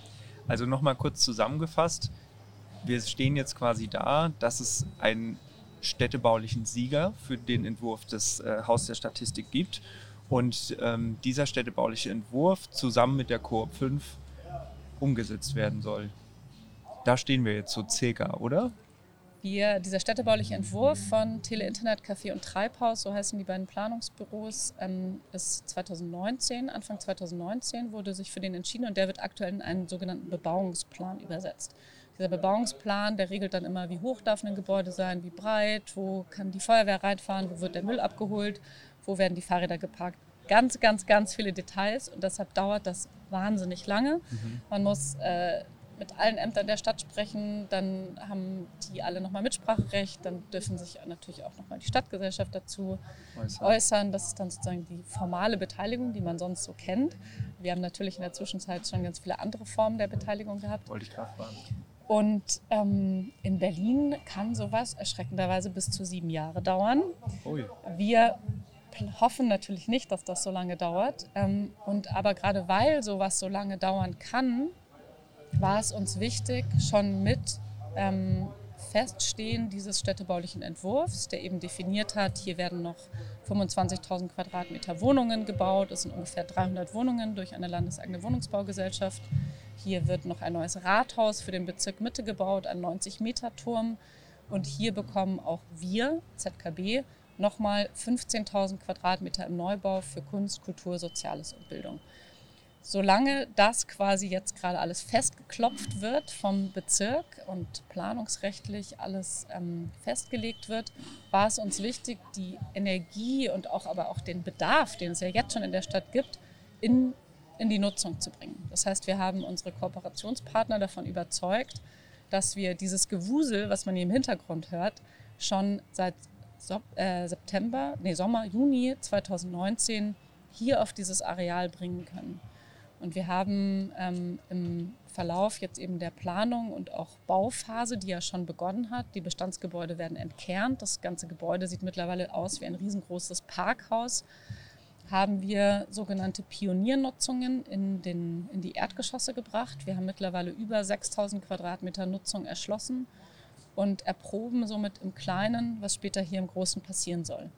Also nochmal kurz zusammengefasst. Wir stehen jetzt quasi da, dass es einen städtebaulichen Sieger für den Entwurf des äh, Haus der Statistik gibt. Und ähm, dieser städtebauliche Entwurf zusammen mit der Coop 5 umgesetzt werden soll. Da stehen wir jetzt so circa, oder? Wir, dieser städtebauliche Entwurf von Tele Internet Café und Treibhaus, so heißen die beiden Planungsbüros, ähm, ist 2019, Anfang 2019 wurde sich für den entschieden und der wird aktuell in einen sogenannten Bebauungsplan übersetzt. Dieser Bebauungsplan, der regelt dann immer, wie hoch darf ein Gebäude sein, wie breit, wo kann die Feuerwehr reinfahren, wo wird der Müll abgeholt, wo werden die Fahrräder geparkt. Ganz, ganz, ganz viele Details und deshalb dauert das wahnsinnig lange. Mhm. Man muss äh, mit allen Ämtern der Stadt sprechen, dann haben die alle nochmal Mitspracherecht, dann dürfen sich natürlich auch nochmal die Stadtgesellschaft dazu äußern. äußern. Das ist dann sozusagen die formale Beteiligung, die man sonst so kennt. Wir haben natürlich in der Zwischenzeit schon ganz viele andere Formen der Beteiligung gehabt. Wollte ich gerade fragen. Und ähm, in Berlin kann sowas erschreckenderweise bis zu sieben Jahre dauern. Ui. Wir hoffen natürlich nicht, dass das so lange dauert. Ähm, und aber gerade weil sowas so lange dauern kann, war es uns wichtig, schon mit ähm, Feststehen dieses städtebaulichen Entwurfs, der eben definiert hat, hier werden noch 25.000 Quadratmeter Wohnungen gebaut. Es sind ungefähr 300 Wohnungen durch eine landeseigene Wohnungsbaugesellschaft. Hier wird noch ein neues Rathaus für den Bezirk Mitte gebaut, ein 90-Meter-Turm. Und hier bekommen auch wir, ZKB, nochmal 15.000 Quadratmeter im Neubau für Kunst, Kultur, Soziales und Bildung. Solange das quasi jetzt gerade alles festgeklopft wird vom Bezirk und planungsrechtlich alles ähm, festgelegt wird, war es uns wichtig, die Energie und auch aber auch den Bedarf, den es ja jetzt schon in der Stadt gibt, in, in die Nutzung zu bringen. Das heißt, wir haben unsere Kooperationspartner davon überzeugt, dass wir dieses Gewusel, was man hier im Hintergrund hört, schon seit so äh, September, nee, Sommer, Juni 2019 hier auf dieses Areal bringen können. Und wir haben ähm, im Verlauf jetzt eben der Planung und auch Bauphase, die ja schon begonnen hat, die Bestandsgebäude werden entkernt. Das ganze Gebäude sieht mittlerweile aus wie ein riesengroßes Parkhaus. Haben wir sogenannte Pioniernutzungen in, den, in die Erdgeschosse gebracht. Wir haben mittlerweile über 6000 Quadratmeter Nutzung erschlossen und erproben somit im Kleinen, was später hier im Großen passieren soll.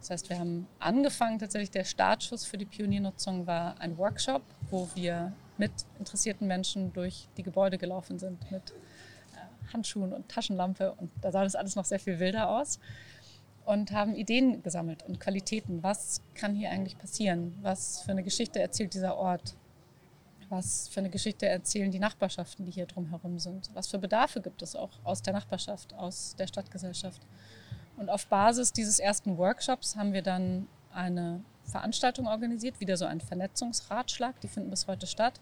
Das heißt, wir haben angefangen, tatsächlich der Startschuss für die Pioniernutzung war ein Workshop, wo wir mit interessierten Menschen durch die Gebäude gelaufen sind, mit äh, Handschuhen und Taschenlampe. Und da sah das alles noch sehr viel wilder aus. Und haben Ideen gesammelt und Qualitäten. Was kann hier eigentlich passieren? Was für eine Geschichte erzählt dieser Ort? Was für eine Geschichte erzählen die Nachbarschaften, die hier drumherum sind? Was für Bedarfe gibt es auch aus der Nachbarschaft, aus der Stadtgesellschaft? Und auf Basis dieses ersten Workshops haben wir dann eine Veranstaltung organisiert, wieder so ein Vernetzungsratschlag, die finden bis heute statt.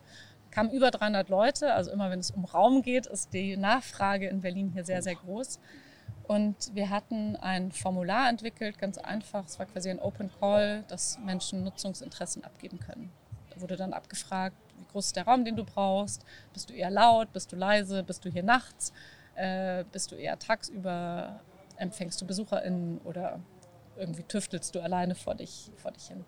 Kamen über 300 Leute, also immer wenn es um Raum geht, ist die Nachfrage in Berlin hier sehr, sehr groß. Und wir hatten ein Formular entwickelt, ganz einfach. Es war quasi ein Open Call, dass Menschen Nutzungsinteressen abgeben können. Da wurde dann abgefragt, wie groß ist der Raum, den du brauchst? Bist du eher laut? Bist du leise? Bist du hier nachts? Äh, bist du eher tagsüber? Empfängst du BesucherInnen oder irgendwie tüftelst du alleine vor dich, vor dich hin.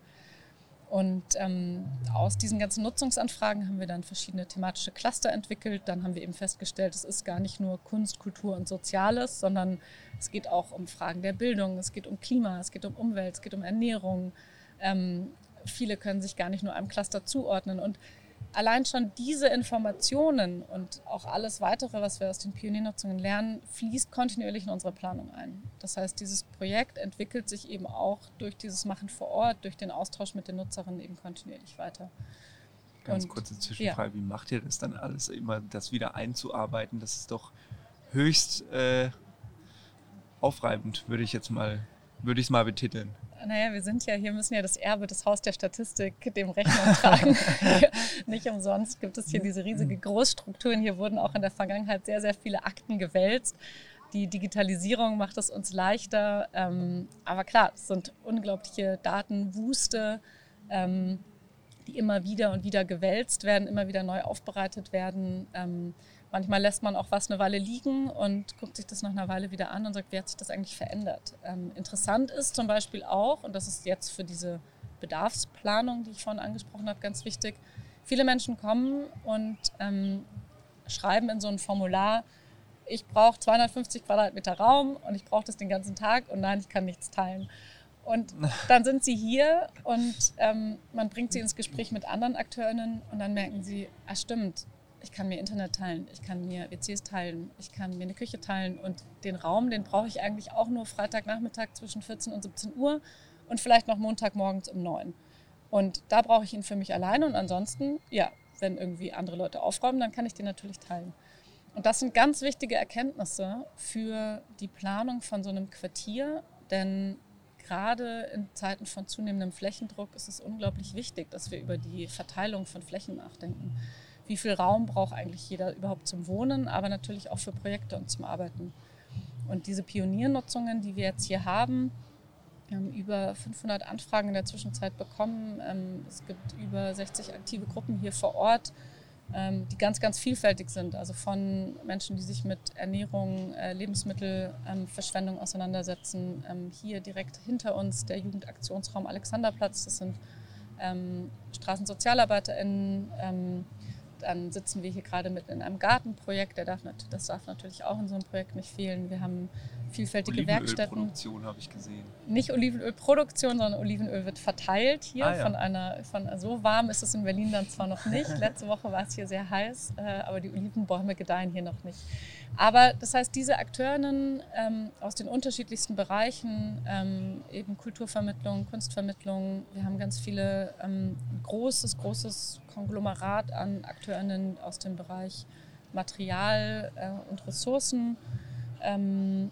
Und ähm, aus diesen ganzen Nutzungsanfragen haben wir dann verschiedene thematische Cluster entwickelt. Dann haben wir eben festgestellt, es ist gar nicht nur Kunst, Kultur und Soziales, sondern es geht auch um Fragen der Bildung, es geht um Klima, es geht um Umwelt, es geht um Ernährung. Ähm, viele können sich gar nicht nur einem Cluster zuordnen. Und allein schon diese Informationen und auch alles weitere, was wir aus den Pioniernutzungen lernen, fließt kontinuierlich in unsere Planung ein. Das heißt, dieses Projekt entwickelt sich eben auch durch dieses Machen vor Ort, durch den Austausch mit den Nutzerinnen eben kontinuierlich weiter. Ganz und, kurze Zwischenfrage, ja. wie macht ihr das dann alles immer, das wieder einzuarbeiten? Das ist doch höchst äh, aufreibend, würde ich jetzt mal, würde ich es mal betiteln naja, wir sind ja hier, müssen ja das Erbe des Haus der Statistik dem Rechnung tragen. Nicht umsonst gibt es hier diese riesige Großstrukturen. Hier wurden auch in der Vergangenheit sehr, sehr viele Akten gewälzt. Die Digitalisierung macht es uns leichter. Ähm, aber klar, es sind unglaubliche Datenwuste, ähm, die immer wieder und wieder gewälzt werden, immer wieder neu aufbereitet werden. Ähm, Manchmal lässt man auch was eine Weile liegen und guckt sich das nach einer Weile wieder an und sagt, wie hat sich das eigentlich verändert. Ähm, interessant ist zum Beispiel auch, und das ist jetzt für diese Bedarfsplanung, die ich vorhin angesprochen habe, ganz wichtig, viele Menschen kommen und ähm, schreiben in so ein Formular, ich brauche 250 Quadratmeter Raum und ich brauche das den ganzen Tag und nein, ich kann nichts teilen. Und dann sind sie hier und ähm, man bringt sie ins Gespräch mit anderen Akteurinnen und dann merken sie, ah stimmt, ich kann mir Internet teilen, ich kann mir WCs teilen, ich kann mir eine Küche teilen und den Raum, den brauche ich eigentlich auch nur Freitagnachmittag zwischen 14 und 17 Uhr und vielleicht noch Montagmorgens um 9. Und da brauche ich ihn für mich alleine und ansonsten, ja, wenn irgendwie andere Leute aufräumen, dann kann ich den natürlich teilen. Und das sind ganz wichtige Erkenntnisse für die Planung von so einem Quartier, denn gerade in Zeiten von zunehmendem Flächendruck ist es unglaublich wichtig, dass wir über die Verteilung von Flächen nachdenken wie viel Raum braucht eigentlich jeder überhaupt zum Wohnen, aber natürlich auch für Projekte und zum Arbeiten. Und diese Pioniernutzungen, die wir jetzt hier haben, wir haben über 500 Anfragen in der Zwischenzeit bekommen. Ähm, es gibt über 60 aktive Gruppen hier vor Ort, ähm, die ganz, ganz vielfältig sind. Also von Menschen, die sich mit Ernährung, äh, Lebensmittelverschwendung ähm, auseinandersetzen. Hier direkt hinter uns der Jugendaktionsraum Alexanderplatz. Das sind StraßensozialarbeiterInnen, dann sitzen wir hier gerade mit in einem Gartenprojekt. Der darf, das darf natürlich auch in so einem Projekt nicht fehlen. Wir haben vielfältige Werkstätten. Olivenölproduktion habe ich gesehen. Nicht Olivenölproduktion, sondern Olivenöl wird verteilt hier ah, ja. von einer, von, so warm ist es in Berlin dann zwar noch nicht. Letzte Woche war es hier sehr heiß, äh, aber die Olivenbäume gedeihen hier noch nicht. Aber das heißt, diese Akteurinnen ähm, aus den unterschiedlichsten Bereichen, ähm, eben Kulturvermittlung, Kunstvermittlung, wir haben ganz viele ähm, großes, großes Konglomerat an Akteurinnen aus dem Bereich Material äh, und Ressourcen, ähm,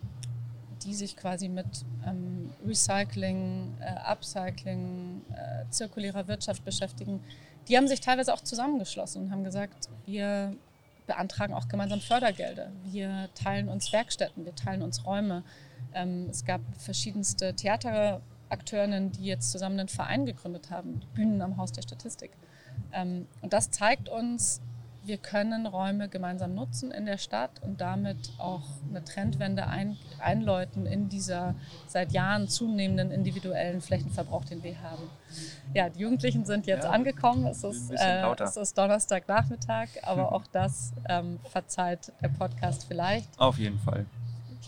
die sich quasi mit ähm, Recycling, äh, Upcycling, äh, zirkulärer Wirtschaft beschäftigen. Die haben sich teilweise auch zusammengeschlossen und haben gesagt, wir beantragen auch gemeinsam Fördergelder. Wir teilen uns Werkstätten, wir teilen uns Räume. Ähm, es gab verschiedenste Theaterakteurinnen, die jetzt zusammen einen Verein gegründet haben, Bühnen am Haus der Statistik. Ähm, und das zeigt uns, wir können Räume gemeinsam nutzen in der Stadt und damit auch eine Trendwende ein, einläuten in dieser seit Jahren zunehmenden individuellen Flächenverbrauch, den wir haben. Ja, die Jugendlichen sind jetzt ja, angekommen. Es ist, äh, es ist Donnerstagnachmittag, aber auch das ähm, verzeiht der Podcast vielleicht. Auf jeden Fall.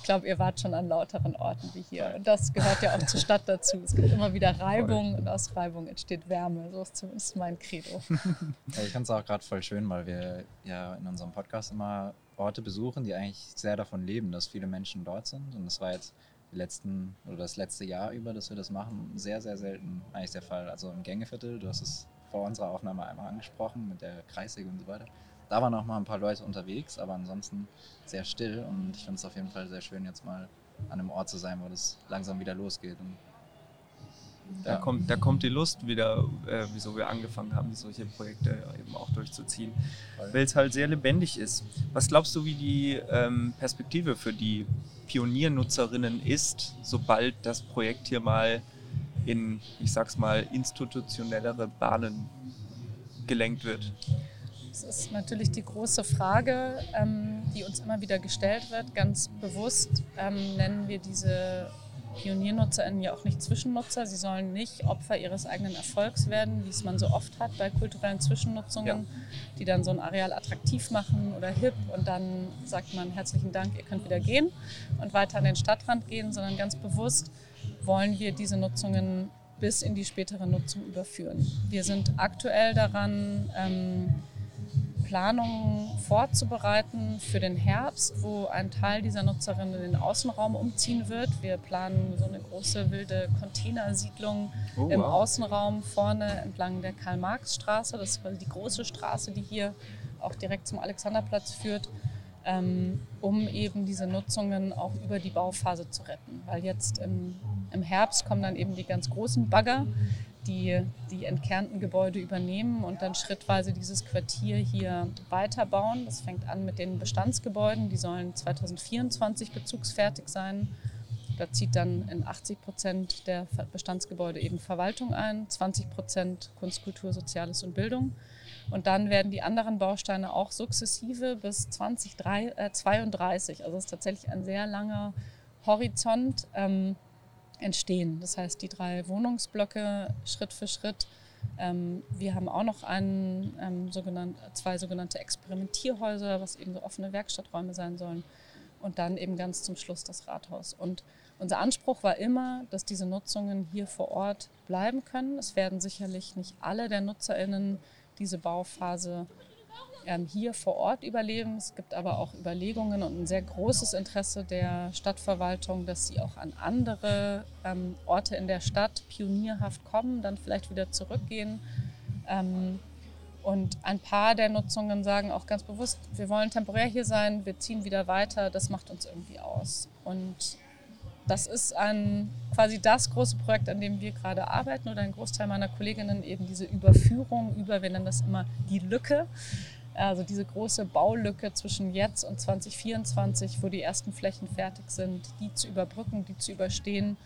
Ich glaube, ihr wart schon an lauteren Orten wie hier. Und das gehört ja auch zur Stadt dazu. Es gibt immer wieder Reibung und aus Reibung entsteht Wärme. So ist zumindest mein Credo. Ja, ich fand es auch gerade voll schön, weil wir ja in unserem Podcast immer Orte besuchen, die eigentlich sehr davon leben, dass viele Menschen dort sind. Und das war jetzt die letzten oder das letzte Jahr über, dass wir das machen, sehr, sehr selten eigentlich der Fall. Also im Gängeviertel, du hast es vor unserer Aufnahme einmal angesprochen mit der Kreissäge und so weiter. Da waren auch mal ein paar Leute unterwegs, aber ansonsten sehr still und ich finde es auf jeden Fall sehr schön, jetzt mal an einem Ort zu sein, wo das langsam wieder losgeht. Und da, ja. kommt, da kommt die Lust wieder, äh, wieso wir angefangen haben, solche Projekte eben auch durchzuziehen, weil es halt sehr lebendig ist. Was glaubst du, wie die ähm, Perspektive für die Pioniernutzerinnen ist, sobald das Projekt hier mal in, ich sag's mal, institutionellere Bahnen gelenkt wird? Das ist natürlich die große Frage, ähm, die uns immer wieder gestellt wird. Ganz bewusst ähm, nennen wir diese PioniernutzerInnen ja auch nicht Zwischennutzer. Sie sollen nicht Opfer ihres eigenen Erfolgs werden, wie es man so oft hat bei kulturellen Zwischennutzungen, ja. die dann so ein Areal attraktiv machen oder hip und dann sagt man herzlichen Dank, ihr könnt wieder gehen und weiter an den Stadtrand gehen, sondern ganz bewusst wollen wir diese Nutzungen bis in die spätere Nutzung überführen. Wir sind aktuell daran, ähm, Planungen vorzubereiten für den Herbst, wo ein Teil dieser Nutzerinnen in den Außenraum umziehen wird. Wir planen so eine große wilde Containersiedlung oh, im wow. Außenraum vorne entlang der Karl-Marx-Straße. Das ist quasi die große Straße, die hier auch direkt zum Alexanderplatz führt, ähm, um eben diese Nutzungen auch über die Bauphase zu retten. Weil jetzt im, im Herbst kommen dann eben die ganz großen Bagger die die entkernten Gebäude übernehmen und dann schrittweise dieses Quartier hier weiterbauen. Das fängt an mit den Bestandsgebäuden, die sollen 2024 bezugsfertig sein. Da zieht dann in 80 Prozent der Bestandsgebäude eben Verwaltung ein, 20 Prozent Kunst, Kultur, Soziales und Bildung. Und dann werden die anderen Bausteine auch sukzessive bis 2032, äh, also das ist tatsächlich ein sehr langer Horizont. Ähm, entstehen. Das heißt, die drei Wohnungsblöcke Schritt für Schritt. Ähm, wir haben auch noch einen, ähm, sogenannt, zwei sogenannte Experimentierhäuser, was eben so offene Werkstatträume sein sollen. Und dann eben ganz zum Schluss das Rathaus. Und unser Anspruch war immer, dass diese Nutzungen hier vor Ort bleiben können. Es werden sicherlich nicht alle der NutzerInnen diese Bauphase hier vor Ort überleben. Es gibt aber auch Überlegungen und ein sehr großes Interesse der Stadtverwaltung, dass sie auch an andere ähm, Orte in der Stadt pionierhaft kommen, dann vielleicht wieder zurückgehen. Ähm, und ein paar der Nutzungen sagen auch ganz bewusst, wir wollen temporär hier sein, wir ziehen wieder weiter, das macht uns irgendwie aus. Und das ist ein, quasi das große Projekt, an dem wir gerade arbeiten oder ein Großteil meiner Kolleginnen eben diese Überführung über, wir nennen das immer die Lücke, also diese große Baulücke zwischen jetzt und 2024, wo die ersten Flächen fertig sind, die zu überbrücken, die zu überstehen.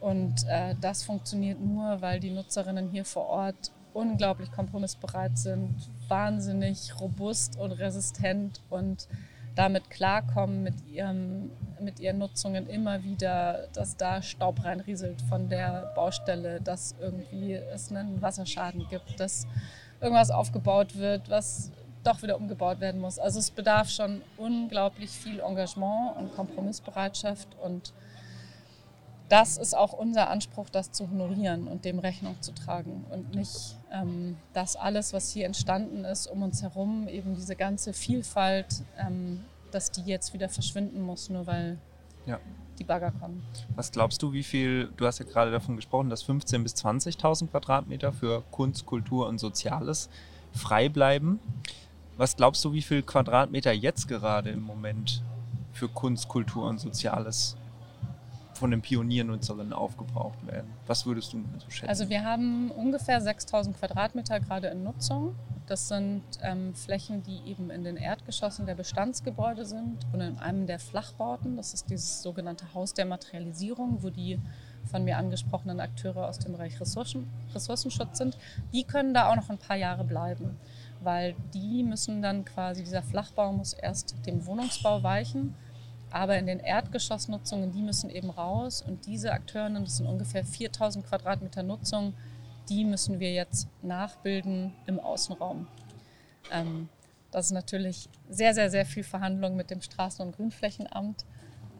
Und äh, das funktioniert nur, weil die Nutzerinnen hier vor Ort unglaublich kompromissbereit sind, wahnsinnig robust und resistent und damit klarkommen mit, ihrem, mit ihren Nutzungen immer wieder, dass da Staub reinrieselt von der Baustelle, dass irgendwie es einen Wasserschaden gibt, dass irgendwas aufgebaut wird, was doch wieder umgebaut werden muss. Also es bedarf schon unglaublich viel Engagement und Kompromissbereitschaft und das ist auch unser Anspruch, das zu honorieren und dem Rechnung zu tragen und nicht ähm, das alles, was hier entstanden ist, um uns herum, eben diese ganze Vielfalt, ähm, dass die jetzt wieder verschwinden muss, nur weil ja. die Bagger kommen. Was glaubst du, wie viel, du hast ja gerade davon gesprochen, dass 15.000 bis 20.000 Quadratmeter für Kunst, Kultur und Soziales frei bleiben. Was glaubst du, wie viel Quadratmeter jetzt gerade im Moment für Kunst, Kultur und Soziales von den Pioniernutzerinnen aufgebraucht werden? Was würdest du so schätzen? Also wir haben ungefähr 6000 Quadratmeter gerade in Nutzung. Das sind ähm, Flächen, die eben in den Erdgeschossen der Bestandsgebäude sind und in einem der Flachbauten. Das ist dieses sogenannte Haus der Materialisierung, wo die von mir angesprochenen Akteure aus dem Bereich Ressourcen, Ressourcenschutz sind. Die können da auch noch ein paar Jahre bleiben weil die müssen dann quasi, dieser Flachbau muss erst dem Wohnungsbau weichen, aber in den Erdgeschossnutzungen, die müssen eben raus und diese Akteurinnen, das sind ungefähr 4000 Quadratmeter Nutzung, die müssen wir jetzt nachbilden im Außenraum. Ähm, das ist natürlich sehr, sehr, sehr viel Verhandlung mit dem Straßen- und Grünflächenamt.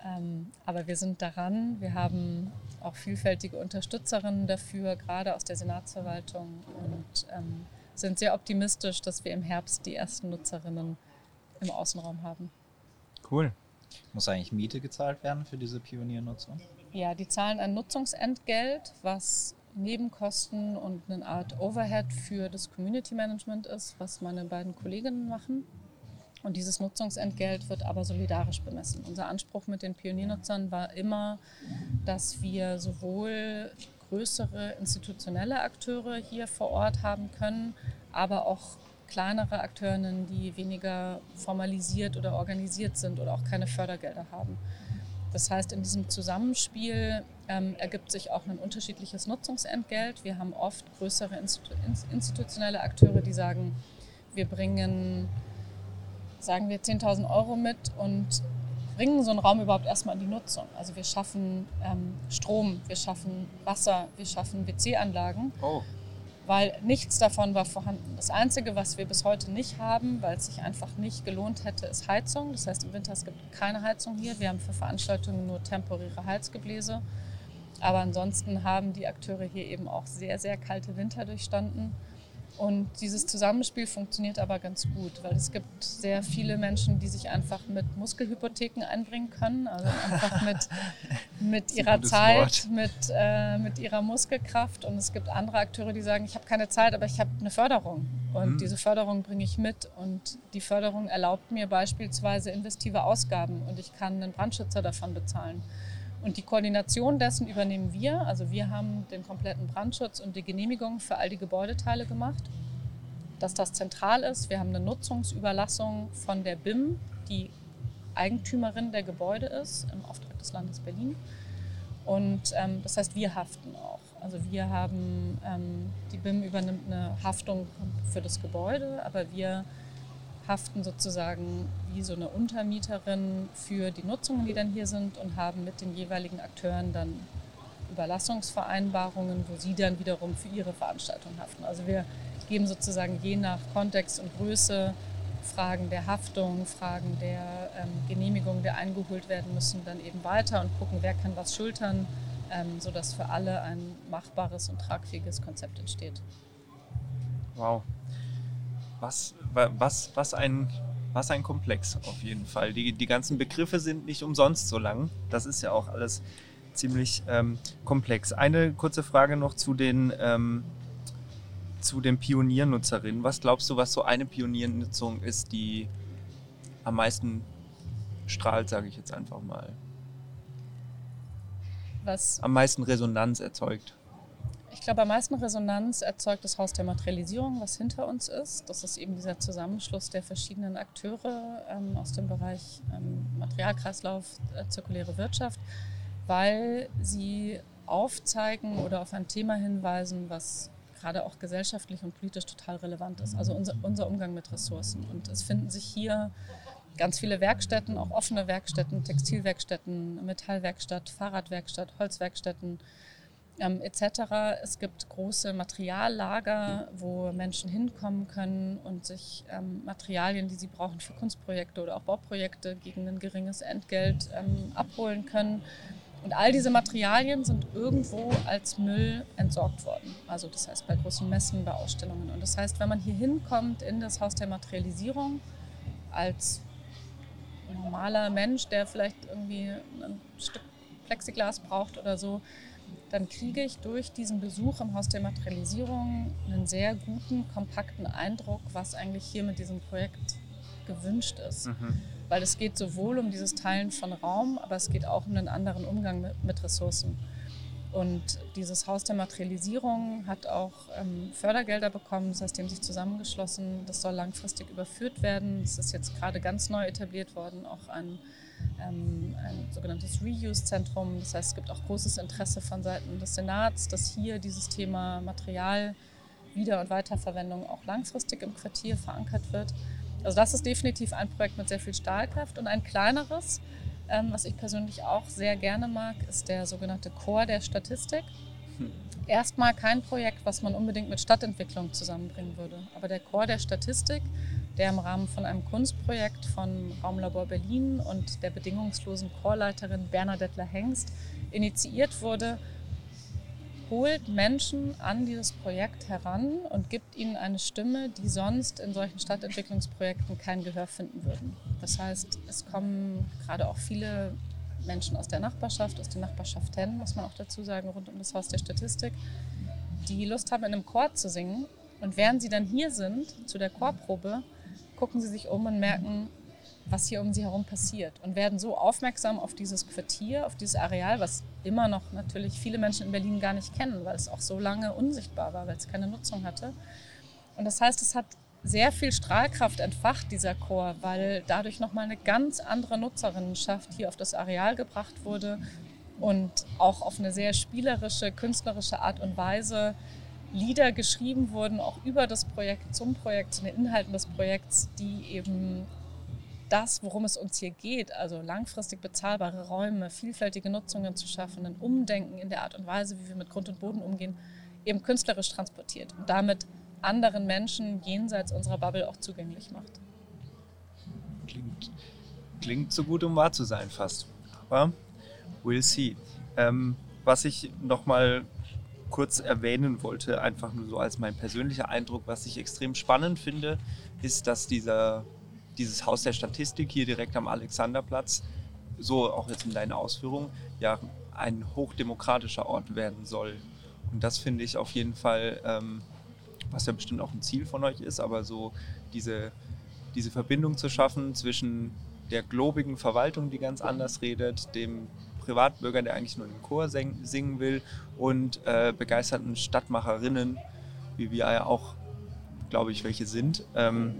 Ähm, aber wir sind daran. Wir haben auch vielfältige Unterstützerinnen dafür, gerade aus der Senatsverwaltung und ähm, sind sehr optimistisch, dass wir im Herbst die ersten Nutzerinnen im Außenraum haben. Cool. Muss eigentlich Miete gezahlt werden für diese Pioniernutzung? Ja, die zahlen ein Nutzungsentgelt, was Nebenkosten und eine Art Overhead für das Community Management ist, was meine beiden Kolleginnen machen. Und dieses Nutzungsentgelt wird aber solidarisch bemessen. Unser Anspruch mit den Pioniernutzern war immer, dass wir sowohl größere institutionelle Akteure hier vor Ort haben können, aber auch kleinere Akteurinnen, die weniger formalisiert oder organisiert sind oder auch keine Fördergelder haben. Das heißt, in diesem Zusammenspiel ähm, ergibt sich auch ein unterschiedliches Nutzungsentgelt. Wir haben oft größere Institu institutionelle Akteure, die sagen, wir bringen, sagen wir, 10.000 Euro mit und bringen so einen Raum überhaupt erstmal in die Nutzung. Also wir schaffen ähm, Strom, wir schaffen Wasser, wir schaffen WC-Anlagen. Oh weil nichts davon war vorhanden. Das Einzige, was wir bis heute nicht haben, weil es sich einfach nicht gelohnt hätte, ist Heizung. Das heißt, im Winter es gibt keine Heizung hier. Wir haben für Veranstaltungen nur temporäre Heizgebläse. Aber ansonsten haben die Akteure hier eben auch sehr, sehr kalte Winter durchstanden. Und dieses Zusammenspiel funktioniert aber ganz gut, weil es gibt sehr viele Menschen, die sich einfach mit Muskelhypotheken einbringen können, also einfach mit, mit ihrer Zeit, mit, äh, mit ihrer Muskelkraft. Und es gibt andere Akteure, die sagen, ich habe keine Zeit, aber ich habe eine Förderung. Und mhm. diese Förderung bringe ich mit. Und die Förderung erlaubt mir beispielsweise investive Ausgaben und ich kann einen Brandschützer davon bezahlen. Und die Koordination dessen übernehmen wir. Also wir haben den kompletten Brandschutz und die Genehmigung für all die Gebäudeteile gemacht. Dass das zentral ist. Wir haben eine Nutzungsüberlassung von der BIM, die Eigentümerin der Gebäude ist, im Auftrag des Landes Berlin. Und ähm, das heißt, wir haften auch. Also wir haben, ähm, die BIM übernimmt eine Haftung für das Gebäude, aber wir haften sozusagen wie so eine Untermieterin für die Nutzungen, die dann hier sind und haben mit den jeweiligen Akteuren dann Überlassungsvereinbarungen, wo sie dann wiederum für ihre Veranstaltung haften. Also wir geben sozusagen je nach Kontext und Größe Fragen der Haftung, Fragen der ähm, Genehmigung, der eingeholt werden müssen, dann eben weiter und gucken, wer kann was schultern, ähm, sodass für alle ein machbares und tragfähiges Konzept entsteht. Wow, was, was, was, ein, was ein Komplex auf jeden Fall. Die, die ganzen Begriffe sind nicht umsonst so lang. Das ist ja auch alles ziemlich ähm, komplex. Eine kurze Frage noch zu den, ähm, zu den Pioniernutzerinnen. Was glaubst du, was so eine Pioniernutzung ist, die am meisten strahlt, sage ich jetzt einfach mal? Was? Am meisten Resonanz erzeugt. Ich glaube, am meisten Resonanz erzeugt das Haus der Materialisierung, was hinter uns ist. Das ist eben dieser Zusammenschluss der verschiedenen Akteure ähm, aus dem Bereich ähm, Materialkreislauf, äh, zirkuläre Wirtschaft, weil sie aufzeigen oder auf ein Thema hinweisen, was gerade auch gesellschaftlich und politisch total relevant ist. Also unser, unser Umgang mit Ressourcen. Und es finden sich hier ganz viele Werkstätten, auch offene Werkstätten, Textilwerkstätten, Metallwerkstatt, Fahrradwerkstatt, Holzwerkstätten ähm, etc. Es gibt große Materiallager, wo Menschen hinkommen können und sich ähm, Materialien, die sie brauchen für Kunstprojekte oder auch Bauprojekte gegen ein geringes Entgelt ähm, abholen können. Und all diese Materialien sind irgendwo als Müll entsorgt worden. Also das heißt bei großen Messen, bei Ausstellungen. Und das heißt, wenn man hier hinkommt in das Haus der Materialisierung als normaler Mensch, der vielleicht irgendwie ein Stück Plexiglas braucht oder so, dann kriege ich durch diesen Besuch im Haus der Materialisierung einen sehr guten, kompakten Eindruck, was eigentlich hier mit diesem Projekt gewünscht ist. Mhm. Weil es geht sowohl um dieses Teilen von Raum, aber es geht auch um einen anderen Umgang mit, mit Ressourcen. Und dieses Haus der Materialisierung hat auch ähm, Fördergelder bekommen, das heißt, die haben sich zusammengeschlossen. Das soll langfristig überführt werden. Es ist jetzt gerade ganz neu etabliert worden, auch ein ähm, ein sogenanntes Reuse-Zentrum. Das heißt, es gibt auch großes Interesse von Seiten des Senats, dass hier dieses Thema Material, Wieder- und Weiterverwendung auch langfristig im Quartier verankert wird. Also das ist definitiv ein Projekt mit sehr viel Stahlkraft und ein kleineres, ähm, was ich persönlich auch sehr gerne mag, ist der sogenannte Chor der Statistik. Erstmal kein Projekt, was man unbedingt mit Stadtentwicklung zusammenbringen würde, aber der Chor der Statistik der im Rahmen von einem Kunstprojekt von Raumlabor Berlin und der bedingungslosen Chorleiterin Bernadette Hengst initiiert wurde, holt Menschen an dieses Projekt heran und gibt ihnen eine Stimme, die sonst in solchen Stadtentwicklungsprojekten kein Gehör finden würden. Das heißt, es kommen gerade auch viele Menschen aus der Nachbarschaft, aus den Nachbarschaften, muss man auch dazu sagen, rund um das Haus der Statistik, die Lust haben, in einem Chor zu singen. Und während sie dann hier sind, zu der Chorprobe, gucken sie sich um und merken, was hier um sie herum passiert und werden so aufmerksam auf dieses Quartier, auf dieses Areal, was immer noch natürlich viele Menschen in Berlin gar nicht kennen, weil es auch so lange unsichtbar war, weil es keine Nutzung hatte. Und das heißt, es hat sehr viel Strahlkraft entfacht, dieser Chor, weil dadurch nochmal eine ganz andere Nutzerinnenschaft hier auf das Areal gebracht wurde und auch auf eine sehr spielerische, künstlerische Art und Weise Lieder geschrieben wurden, auch über das Projekt, zum Projekt, zu den Inhalten des Projekts, die eben das, worum es uns hier geht, also langfristig bezahlbare Räume, vielfältige Nutzungen zu schaffen, ein Umdenken in der Art und Weise, wie wir mit Grund und Boden umgehen, eben künstlerisch transportiert und damit anderen Menschen jenseits unserer Bubble auch zugänglich macht. Klingt, klingt so gut, um wahr zu sein fast. Aber we'll see. Ähm, was ich nochmal kurz erwähnen wollte, einfach nur so als mein persönlicher Eindruck, was ich extrem spannend finde, ist, dass dieser dieses Haus der Statistik hier direkt am Alexanderplatz, so auch jetzt in deinen Ausführungen, ja ein hochdemokratischer Ort werden soll. Und das finde ich auf jeden Fall, ähm, was ja bestimmt auch ein Ziel von euch ist, aber so diese, diese Verbindung zu schaffen zwischen der globigen Verwaltung, die ganz anders redet, dem Privatbürger, der eigentlich nur den Chor singen will und äh, begeisterten Stadtmacherinnen, wie wir ja auch glaube ich, welche sind, ähm,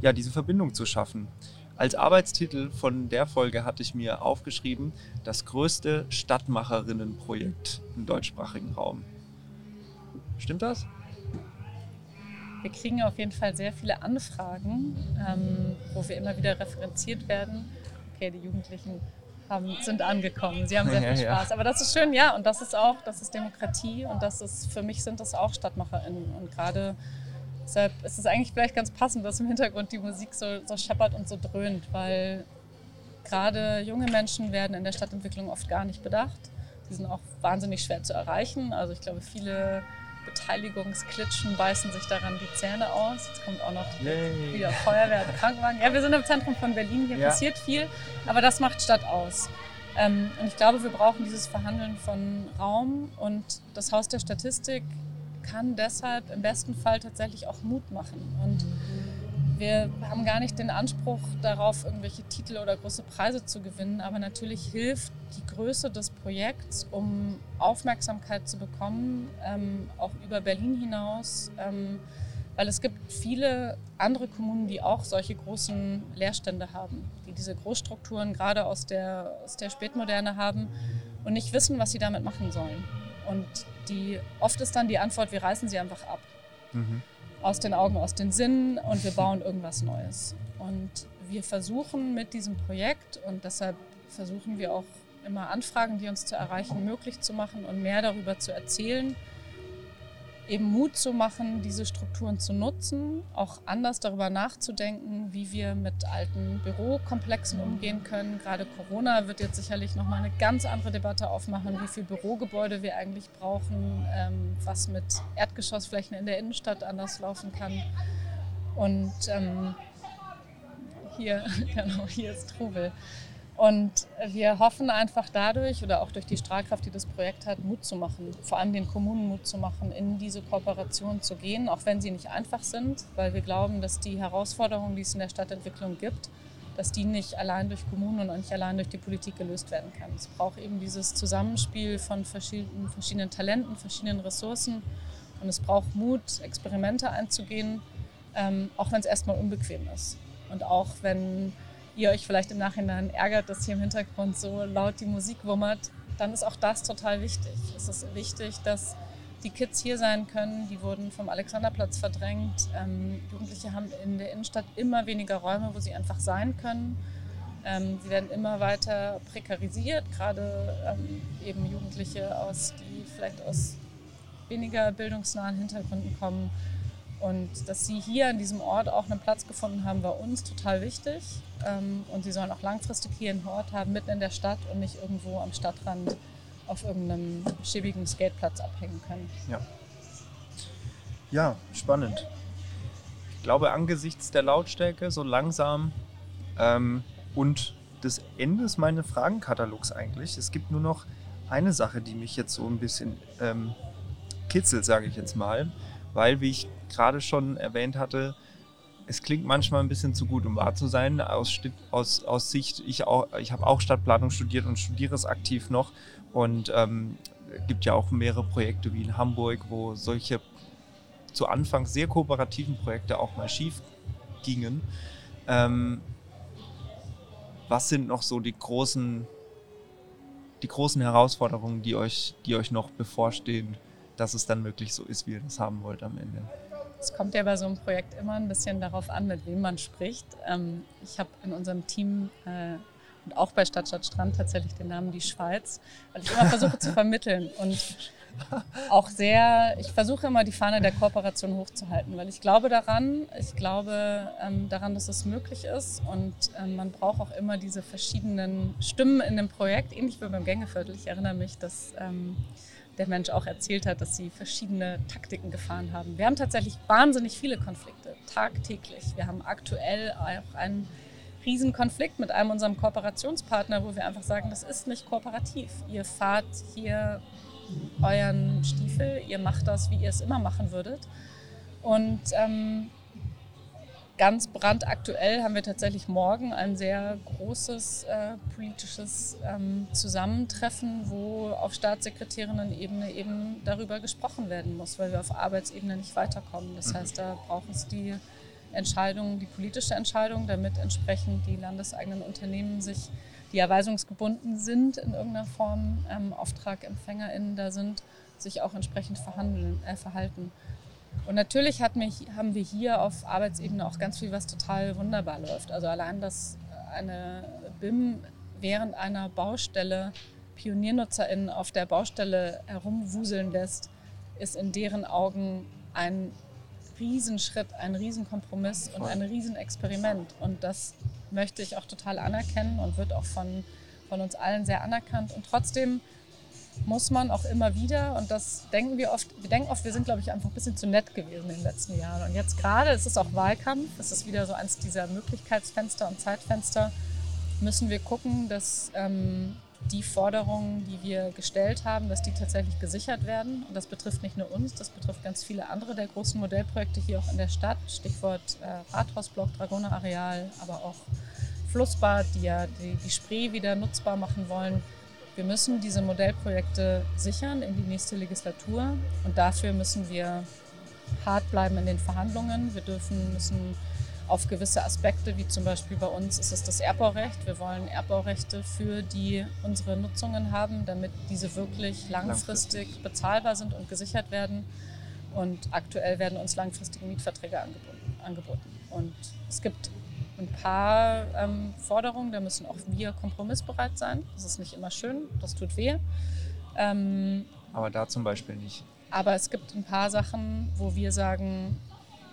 ja, diese Verbindung zu schaffen. Als Arbeitstitel von der Folge hatte ich mir aufgeschrieben, das größte Stadtmacherinnenprojekt im deutschsprachigen Raum. Stimmt das? Wir kriegen auf jeden Fall sehr viele Anfragen, ähm, wo wir immer wieder referenziert werden. Okay, die Jugendlichen haben, sind angekommen, sie haben sehr viel Spaß. Aber das ist schön, ja, und das ist auch, das ist Demokratie und das ist, für mich sind das auch StadtmacherInnen. Und gerade Deshalb ist es eigentlich vielleicht ganz passend, dass im Hintergrund die Musik so, so scheppert und so dröhnt, weil gerade junge Menschen werden in der Stadtentwicklung oft gar nicht bedacht. Sie sind auch wahnsinnig schwer zu erreichen. Also ich glaube, viele Beteiligungsklitschen beißen sich daran die Zähne aus. Jetzt kommt auch noch Yay. wieder Feuerwehr und Krankenwagen. Ja, wir sind im Zentrum von Berlin, hier ja. passiert viel, aber das macht Stadt aus. Ähm, und ich glaube, wir brauchen dieses Verhandeln von Raum und das Haus der Statistik kann deshalb im besten Fall tatsächlich auch Mut machen. Und wir haben gar nicht den Anspruch darauf, irgendwelche Titel oder große Preise zu gewinnen, aber natürlich hilft die Größe des Projekts, um Aufmerksamkeit zu bekommen, ähm, auch über Berlin hinaus. Ähm, weil es gibt viele andere Kommunen, die auch solche großen Leerstände haben, die diese Großstrukturen gerade aus der, aus der Spätmoderne haben und nicht wissen, was sie damit machen sollen. Und die, oft ist dann die Antwort, wir reißen sie einfach ab. Mhm. Aus den Augen, aus den Sinnen und wir bauen irgendwas Neues. Und wir versuchen mit diesem Projekt und deshalb versuchen wir auch immer Anfragen, die uns zu erreichen, möglich zu machen und mehr darüber zu erzählen, eben Mut zu machen, diese Strukturen zu nutzen, auch anders darüber nachzudenken, wie wir mit alten Bürokomplexen umgehen können. Gerade Corona wird jetzt sicherlich nochmal eine ganz andere Debatte aufmachen, wie viele Bürogebäude wir eigentlich brauchen, ähm, was mit Erdgeschossflächen in der Innenstadt anders laufen kann. Und ähm, hier, genau, hier ist Trubel. Und wir hoffen einfach dadurch oder auch durch die Strahlkraft, die das Projekt hat, Mut zu machen, vor allem den Kommunen Mut zu machen, in diese Kooperation zu gehen, auch wenn sie nicht einfach sind, weil wir glauben, dass die Herausforderungen, die es in der Stadtentwicklung gibt, dass die nicht allein durch Kommunen und nicht allein durch die Politik gelöst werden kann. Es braucht eben dieses Zusammenspiel von verschiedenen, verschiedenen Talenten, verschiedenen Ressourcen. Und es braucht Mut, Experimente einzugehen, ähm, auch wenn es erstmal unbequem ist. Und auch wenn ihr euch vielleicht im Nachhinein ärgert, dass hier im Hintergrund so laut die Musik wummert, dann ist auch das total wichtig. Es ist wichtig, dass die Kids hier sein können. Die wurden vom Alexanderplatz verdrängt. Ähm, Jugendliche haben in der Innenstadt immer weniger Räume, wo sie einfach sein können. Ähm, sie werden immer weiter prekarisiert, gerade ähm, eben Jugendliche, aus, die vielleicht aus weniger bildungsnahen Hintergründen kommen. Und dass sie hier an diesem Ort auch einen Platz gefunden haben, war uns total wichtig. Ähm, und sie sollen auch langfristig hier einen Ort haben, mitten in der Stadt und nicht irgendwo am Stadtrand auf irgendeinem schäbigen Skateplatz abhängen können. Ja. Ja, spannend. Ich glaube, angesichts der Lautstärke so langsam ähm, und des Endes meines Fragenkatalogs eigentlich. Es gibt nur noch eine Sache, die mich jetzt so ein bisschen ähm, kitzelt, sage ich jetzt mal, weil, wie ich gerade schon erwähnt hatte, es klingt manchmal ein bisschen zu gut, um wahr zu sein. Aus, aus, aus Sicht, ich, ich habe auch Stadtplanung studiert und studiere es aktiv noch. Und ähm, gibt ja auch mehrere Projekte wie in Hamburg, wo solche zu Anfang sehr kooperativen Projekte auch mal schief gingen. Ähm, was sind noch so die großen, die großen Herausforderungen, die euch, die euch noch bevorstehen, dass es dann wirklich so ist, wie ihr das haben wollt am Ende? Es kommt ja bei so einem Projekt immer ein bisschen darauf an, mit wem man spricht. Ähm, ich habe in unserem Team äh, und auch bei Stadt, Stadt, Strand tatsächlich den Namen Die Schweiz, weil ich immer versuche zu vermitteln und auch sehr, ich versuche immer die Fahne der Kooperation hochzuhalten, weil ich glaube daran, ich glaube ähm, daran, dass es möglich ist und ähm, man braucht auch immer diese verschiedenen Stimmen in dem Projekt, ähnlich wie beim Gängeviertel. Ich erinnere mich, dass der Mensch auch erzählt hat, dass sie verschiedene Taktiken gefahren haben. Wir haben tatsächlich wahnsinnig viele Konflikte, tagtäglich. Wir haben aktuell auch einen Riesenkonflikt mit einem unserem Kooperationspartner, wo wir einfach sagen, das ist nicht kooperativ. Ihr fahrt hier euren Stiefel, ihr macht das, wie ihr es immer machen würdet. Und ähm, ganz brandaktuell haben wir tatsächlich morgen ein sehr großes äh, politisches ähm, Zusammentreffen, wo auf Staatssekretärinnen-Ebene eben darüber gesprochen werden muss, weil wir auf Arbeitsebene nicht weiterkommen. Das mhm. heißt, da braucht es die Entscheidung, die politische Entscheidung, damit entsprechend die landeseigenen Unternehmen sich, die erweisungsgebunden sind in irgendeiner Form, ähm, AuftragempfängerInnen da sind, sich auch entsprechend verhandeln, äh, verhalten. Und natürlich hat mich, haben wir hier auf Arbeitsebene auch ganz viel, was total wunderbar läuft. Also allein, dass eine BIM während einer Baustelle PioniernutzerInnen auf der Baustelle herumwuseln lässt, ist in deren Augen ein Riesenschritt, ein Riesenkompromiss und ein Riesenexperiment. Und das möchte ich auch total anerkennen und wird auch von, von uns allen sehr anerkannt. Und trotzdem muss man auch immer wieder, und das denken wir oft, wir denken oft, wir sind, glaube ich, einfach ein bisschen zu nett gewesen in den letzten Jahren. Und jetzt gerade ist es auch Wahlkampf, es ist wieder so eins dieser Möglichkeitsfenster und Zeitfenster, müssen wir gucken, dass ähm, die Forderungen, die wir gestellt haben, dass die tatsächlich gesichert werden. Und das betrifft nicht nur uns, das betrifft ganz viele andere der großen Modellprojekte hier auch in der Stadt. Stichwort äh, Rathausblock, Dragoner Areal, aber auch Flussbad, die ja die, die Spree wieder nutzbar machen wollen. Wir müssen diese Modellprojekte sichern in die nächste Legislatur und dafür müssen wir hart bleiben in den Verhandlungen. Wir dürfen, müssen auf gewisse Aspekte, wie zum Beispiel bei uns ist es das Erbbaurecht. Wir wollen Erbbaurechte für die unsere Nutzungen haben, damit diese wirklich langfristig bezahlbar sind und gesichert werden. Und aktuell werden uns langfristige Mietverträge angeboten. Und es gibt ein paar ähm, Forderungen, da müssen auch wir kompromissbereit sein. Das ist nicht immer schön, das tut weh. Ähm, aber da zum Beispiel nicht. Aber es gibt ein paar Sachen, wo wir sagen,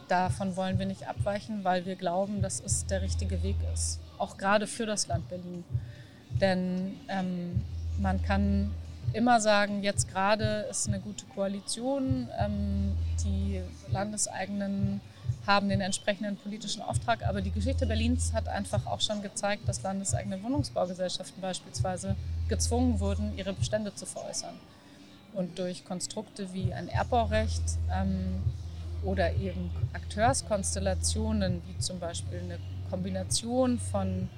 davon wollen wir nicht abweichen, weil wir glauben, dass es der richtige Weg ist. Auch gerade für das Land Berlin. Denn ähm, man kann immer sagen, jetzt gerade ist eine gute Koalition, ähm, die landeseigenen haben den entsprechenden politischen Auftrag, aber die Geschichte Berlins hat einfach auch schon gezeigt, dass landeseigene Wohnungsbaugesellschaften beispielsweise gezwungen wurden, ihre Bestände zu veräußern. Und durch Konstrukte wie ein Erbbaurecht ähm, oder eben Akteurskonstellationen, wie zum Beispiel eine Kombination von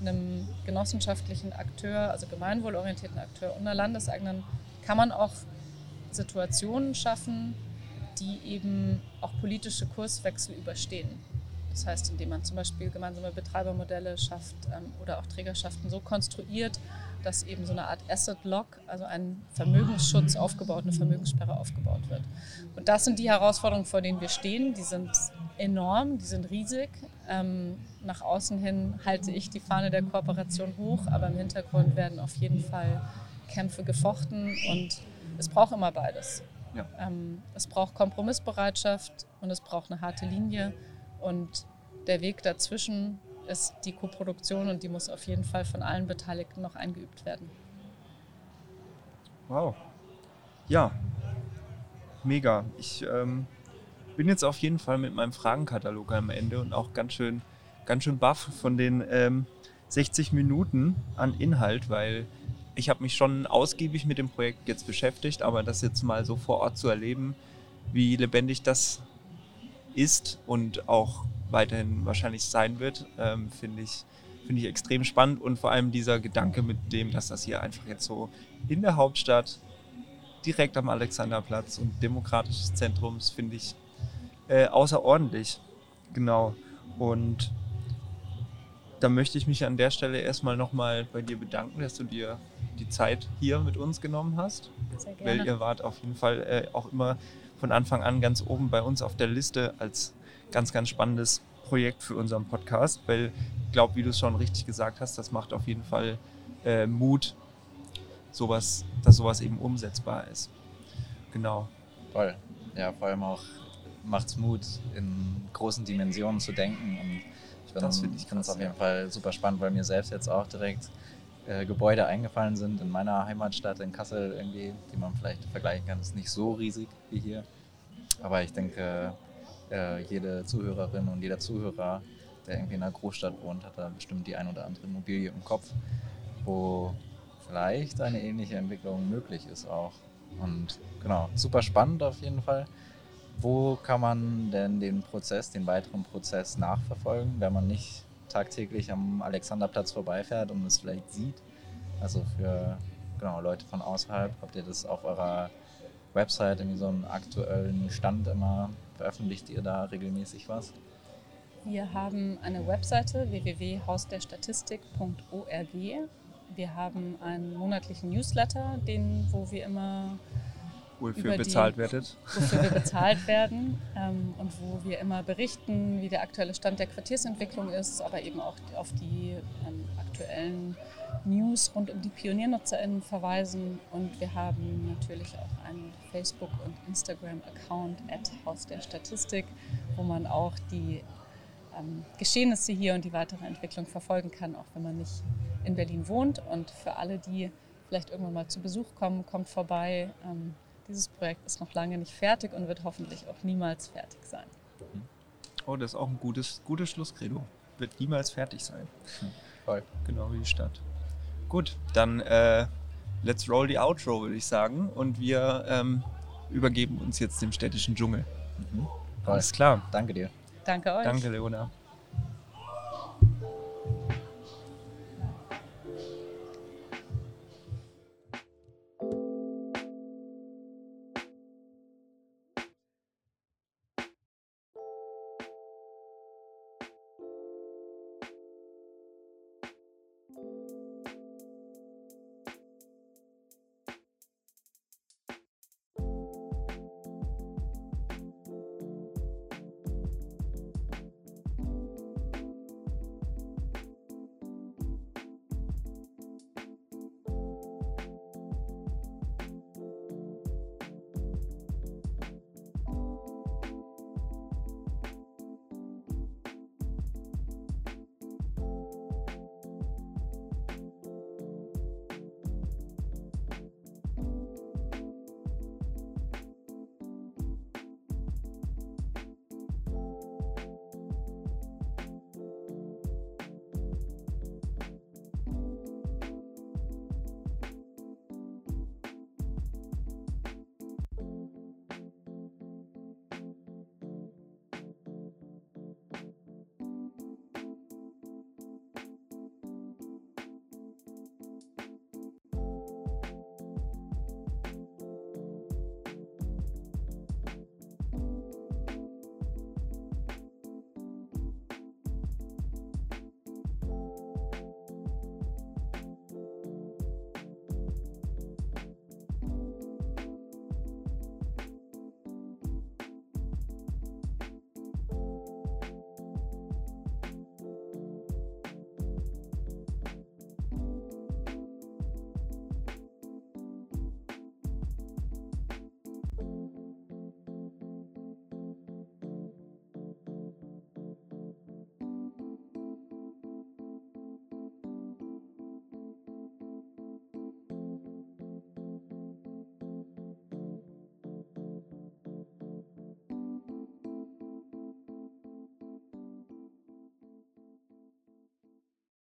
einem genossenschaftlichen Akteur, also gemeinwohlorientierten Akteur und einer landeseigenen, kann man auch Situationen schaffen, die eben auch politische Kurswechsel überstehen. Das heißt, indem man zum Beispiel gemeinsame Betreibermodelle schafft ähm, oder auch Trägerschaften so konstruiert, dass eben so eine Art Asset Lock, also ein Vermögensschutz aufgebaut, eine Vermögenssperre aufgebaut wird. Und das sind die Herausforderungen, vor denen wir stehen. Die sind enorm, die sind riesig. Ähm, nach außen hin halte ich die Fahne der Kooperation hoch, aber im Hintergrund werden auf jeden Fall Kämpfe gefochten und es braucht immer beides. Ja. Ähm, es braucht Kompromissbereitschaft und es braucht eine harte Linie. Und der Weg dazwischen ist die Koproduktion und die muss auf jeden Fall von allen Beteiligten noch eingeübt werden. Wow. Ja, mega. Ich ähm, bin jetzt auf jeden Fall mit meinem Fragenkatalog am Ende und auch ganz schön, ganz schön baff von den ähm, 60 Minuten an Inhalt, weil ich habe mich schon ausgiebig mit dem Projekt jetzt beschäftigt, aber das jetzt mal so vor Ort zu erleben, wie lebendig das ist und auch weiterhin wahrscheinlich sein wird, ähm, finde ich, find ich extrem spannend und vor allem dieser Gedanke mit dem, dass das hier einfach jetzt so in der Hauptstadt direkt am Alexanderplatz und demokratisches Zentrums finde ich äh, außerordentlich. Genau. Und da möchte ich mich an der Stelle erstmal nochmal bei dir bedanken, dass du dir die Zeit hier mit uns genommen hast. Sehr gerne. Weil ihr wart auf jeden Fall äh, auch immer von Anfang an ganz oben bei uns auf der Liste als ganz, ganz spannendes Projekt für unseren Podcast. Weil ich glaube, wie du es schon richtig gesagt hast, das macht auf jeden Fall äh, Mut, sowas, dass sowas eben umsetzbar ist. Genau. Voll. Ja, vor allem auch macht es Mut, in großen Dimensionen zu denken. Und ich Das finde ich krass, auf jeden ja. Fall super spannend, weil mir selbst jetzt auch direkt äh, Gebäude eingefallen sind in meiner Heimatstadt in Kassel irgendwie, die man vielleicht vergleichen kann. ist nicht so riesig wie hier. Aber ich denke, äh, jede Zuhörerin und jeder Zuhörer, der irgendwie in einer Großstadt wohnt, hat da bestimmt die ein oder andere Immobilie im Kopf, wo vielleicht eine ähnliche Entwicklung möglich ist auch. Und genau, super spannend auf jeden Fall. Wo kann man denn den Prozess, den weiteren Prozess nachverfolgen, wenn man nicht tagtäglich am Alexanderplatz vorbeifährt und es vielleicht sieht? Also für genau, Leute von außerhalb, habt ihr das auf eurer Website irgendwie so einen aktuellen Stand immer? Veröffentlicht ihr da regelmäßig was? Wir haben eine Webseite www.hausderstatistik.org. Wir haben einen monatlichen Newsletter, den, wo wir immer Wofür bezahlt werdet. wofür wir bezahlt werden ähm, und wo wir immer berichten, wie der aktuelle Stand der Quartiersentwicklung ist, aber eben auch auf die ähm, aktuellen News rund um die PioniernutzerInnen verweisen. Und wir haben natürlich auch einen Facebook- und Instagram-Account at Haus der Statistik, wo man auch die ähm, Geschehnisse hier und die weitere Entwicklung verfolgen kann, auch wenn man nicht in Berlin wohnt. Und für alle, die vielleicht irgendwann mal zu Besuch kommen, kommt vorbei. Ähm, dieses Projekt ist noch lange nicht fertig und wird hoffentlich auch niemals fertig sein. Oh, das ist auch ein gutes, gutes Schlusskredo. Wird niemals fertig sein. Voll. Genau wie die Stadt. Gut, dann äh, let's roll the outro, würde ich sagen. Und wir ähm, übergeben uns jetzt dem städtischen Dschungel. Mhm. Voll. Alles klar. Danke dir. Danke euch. Danke, Leona.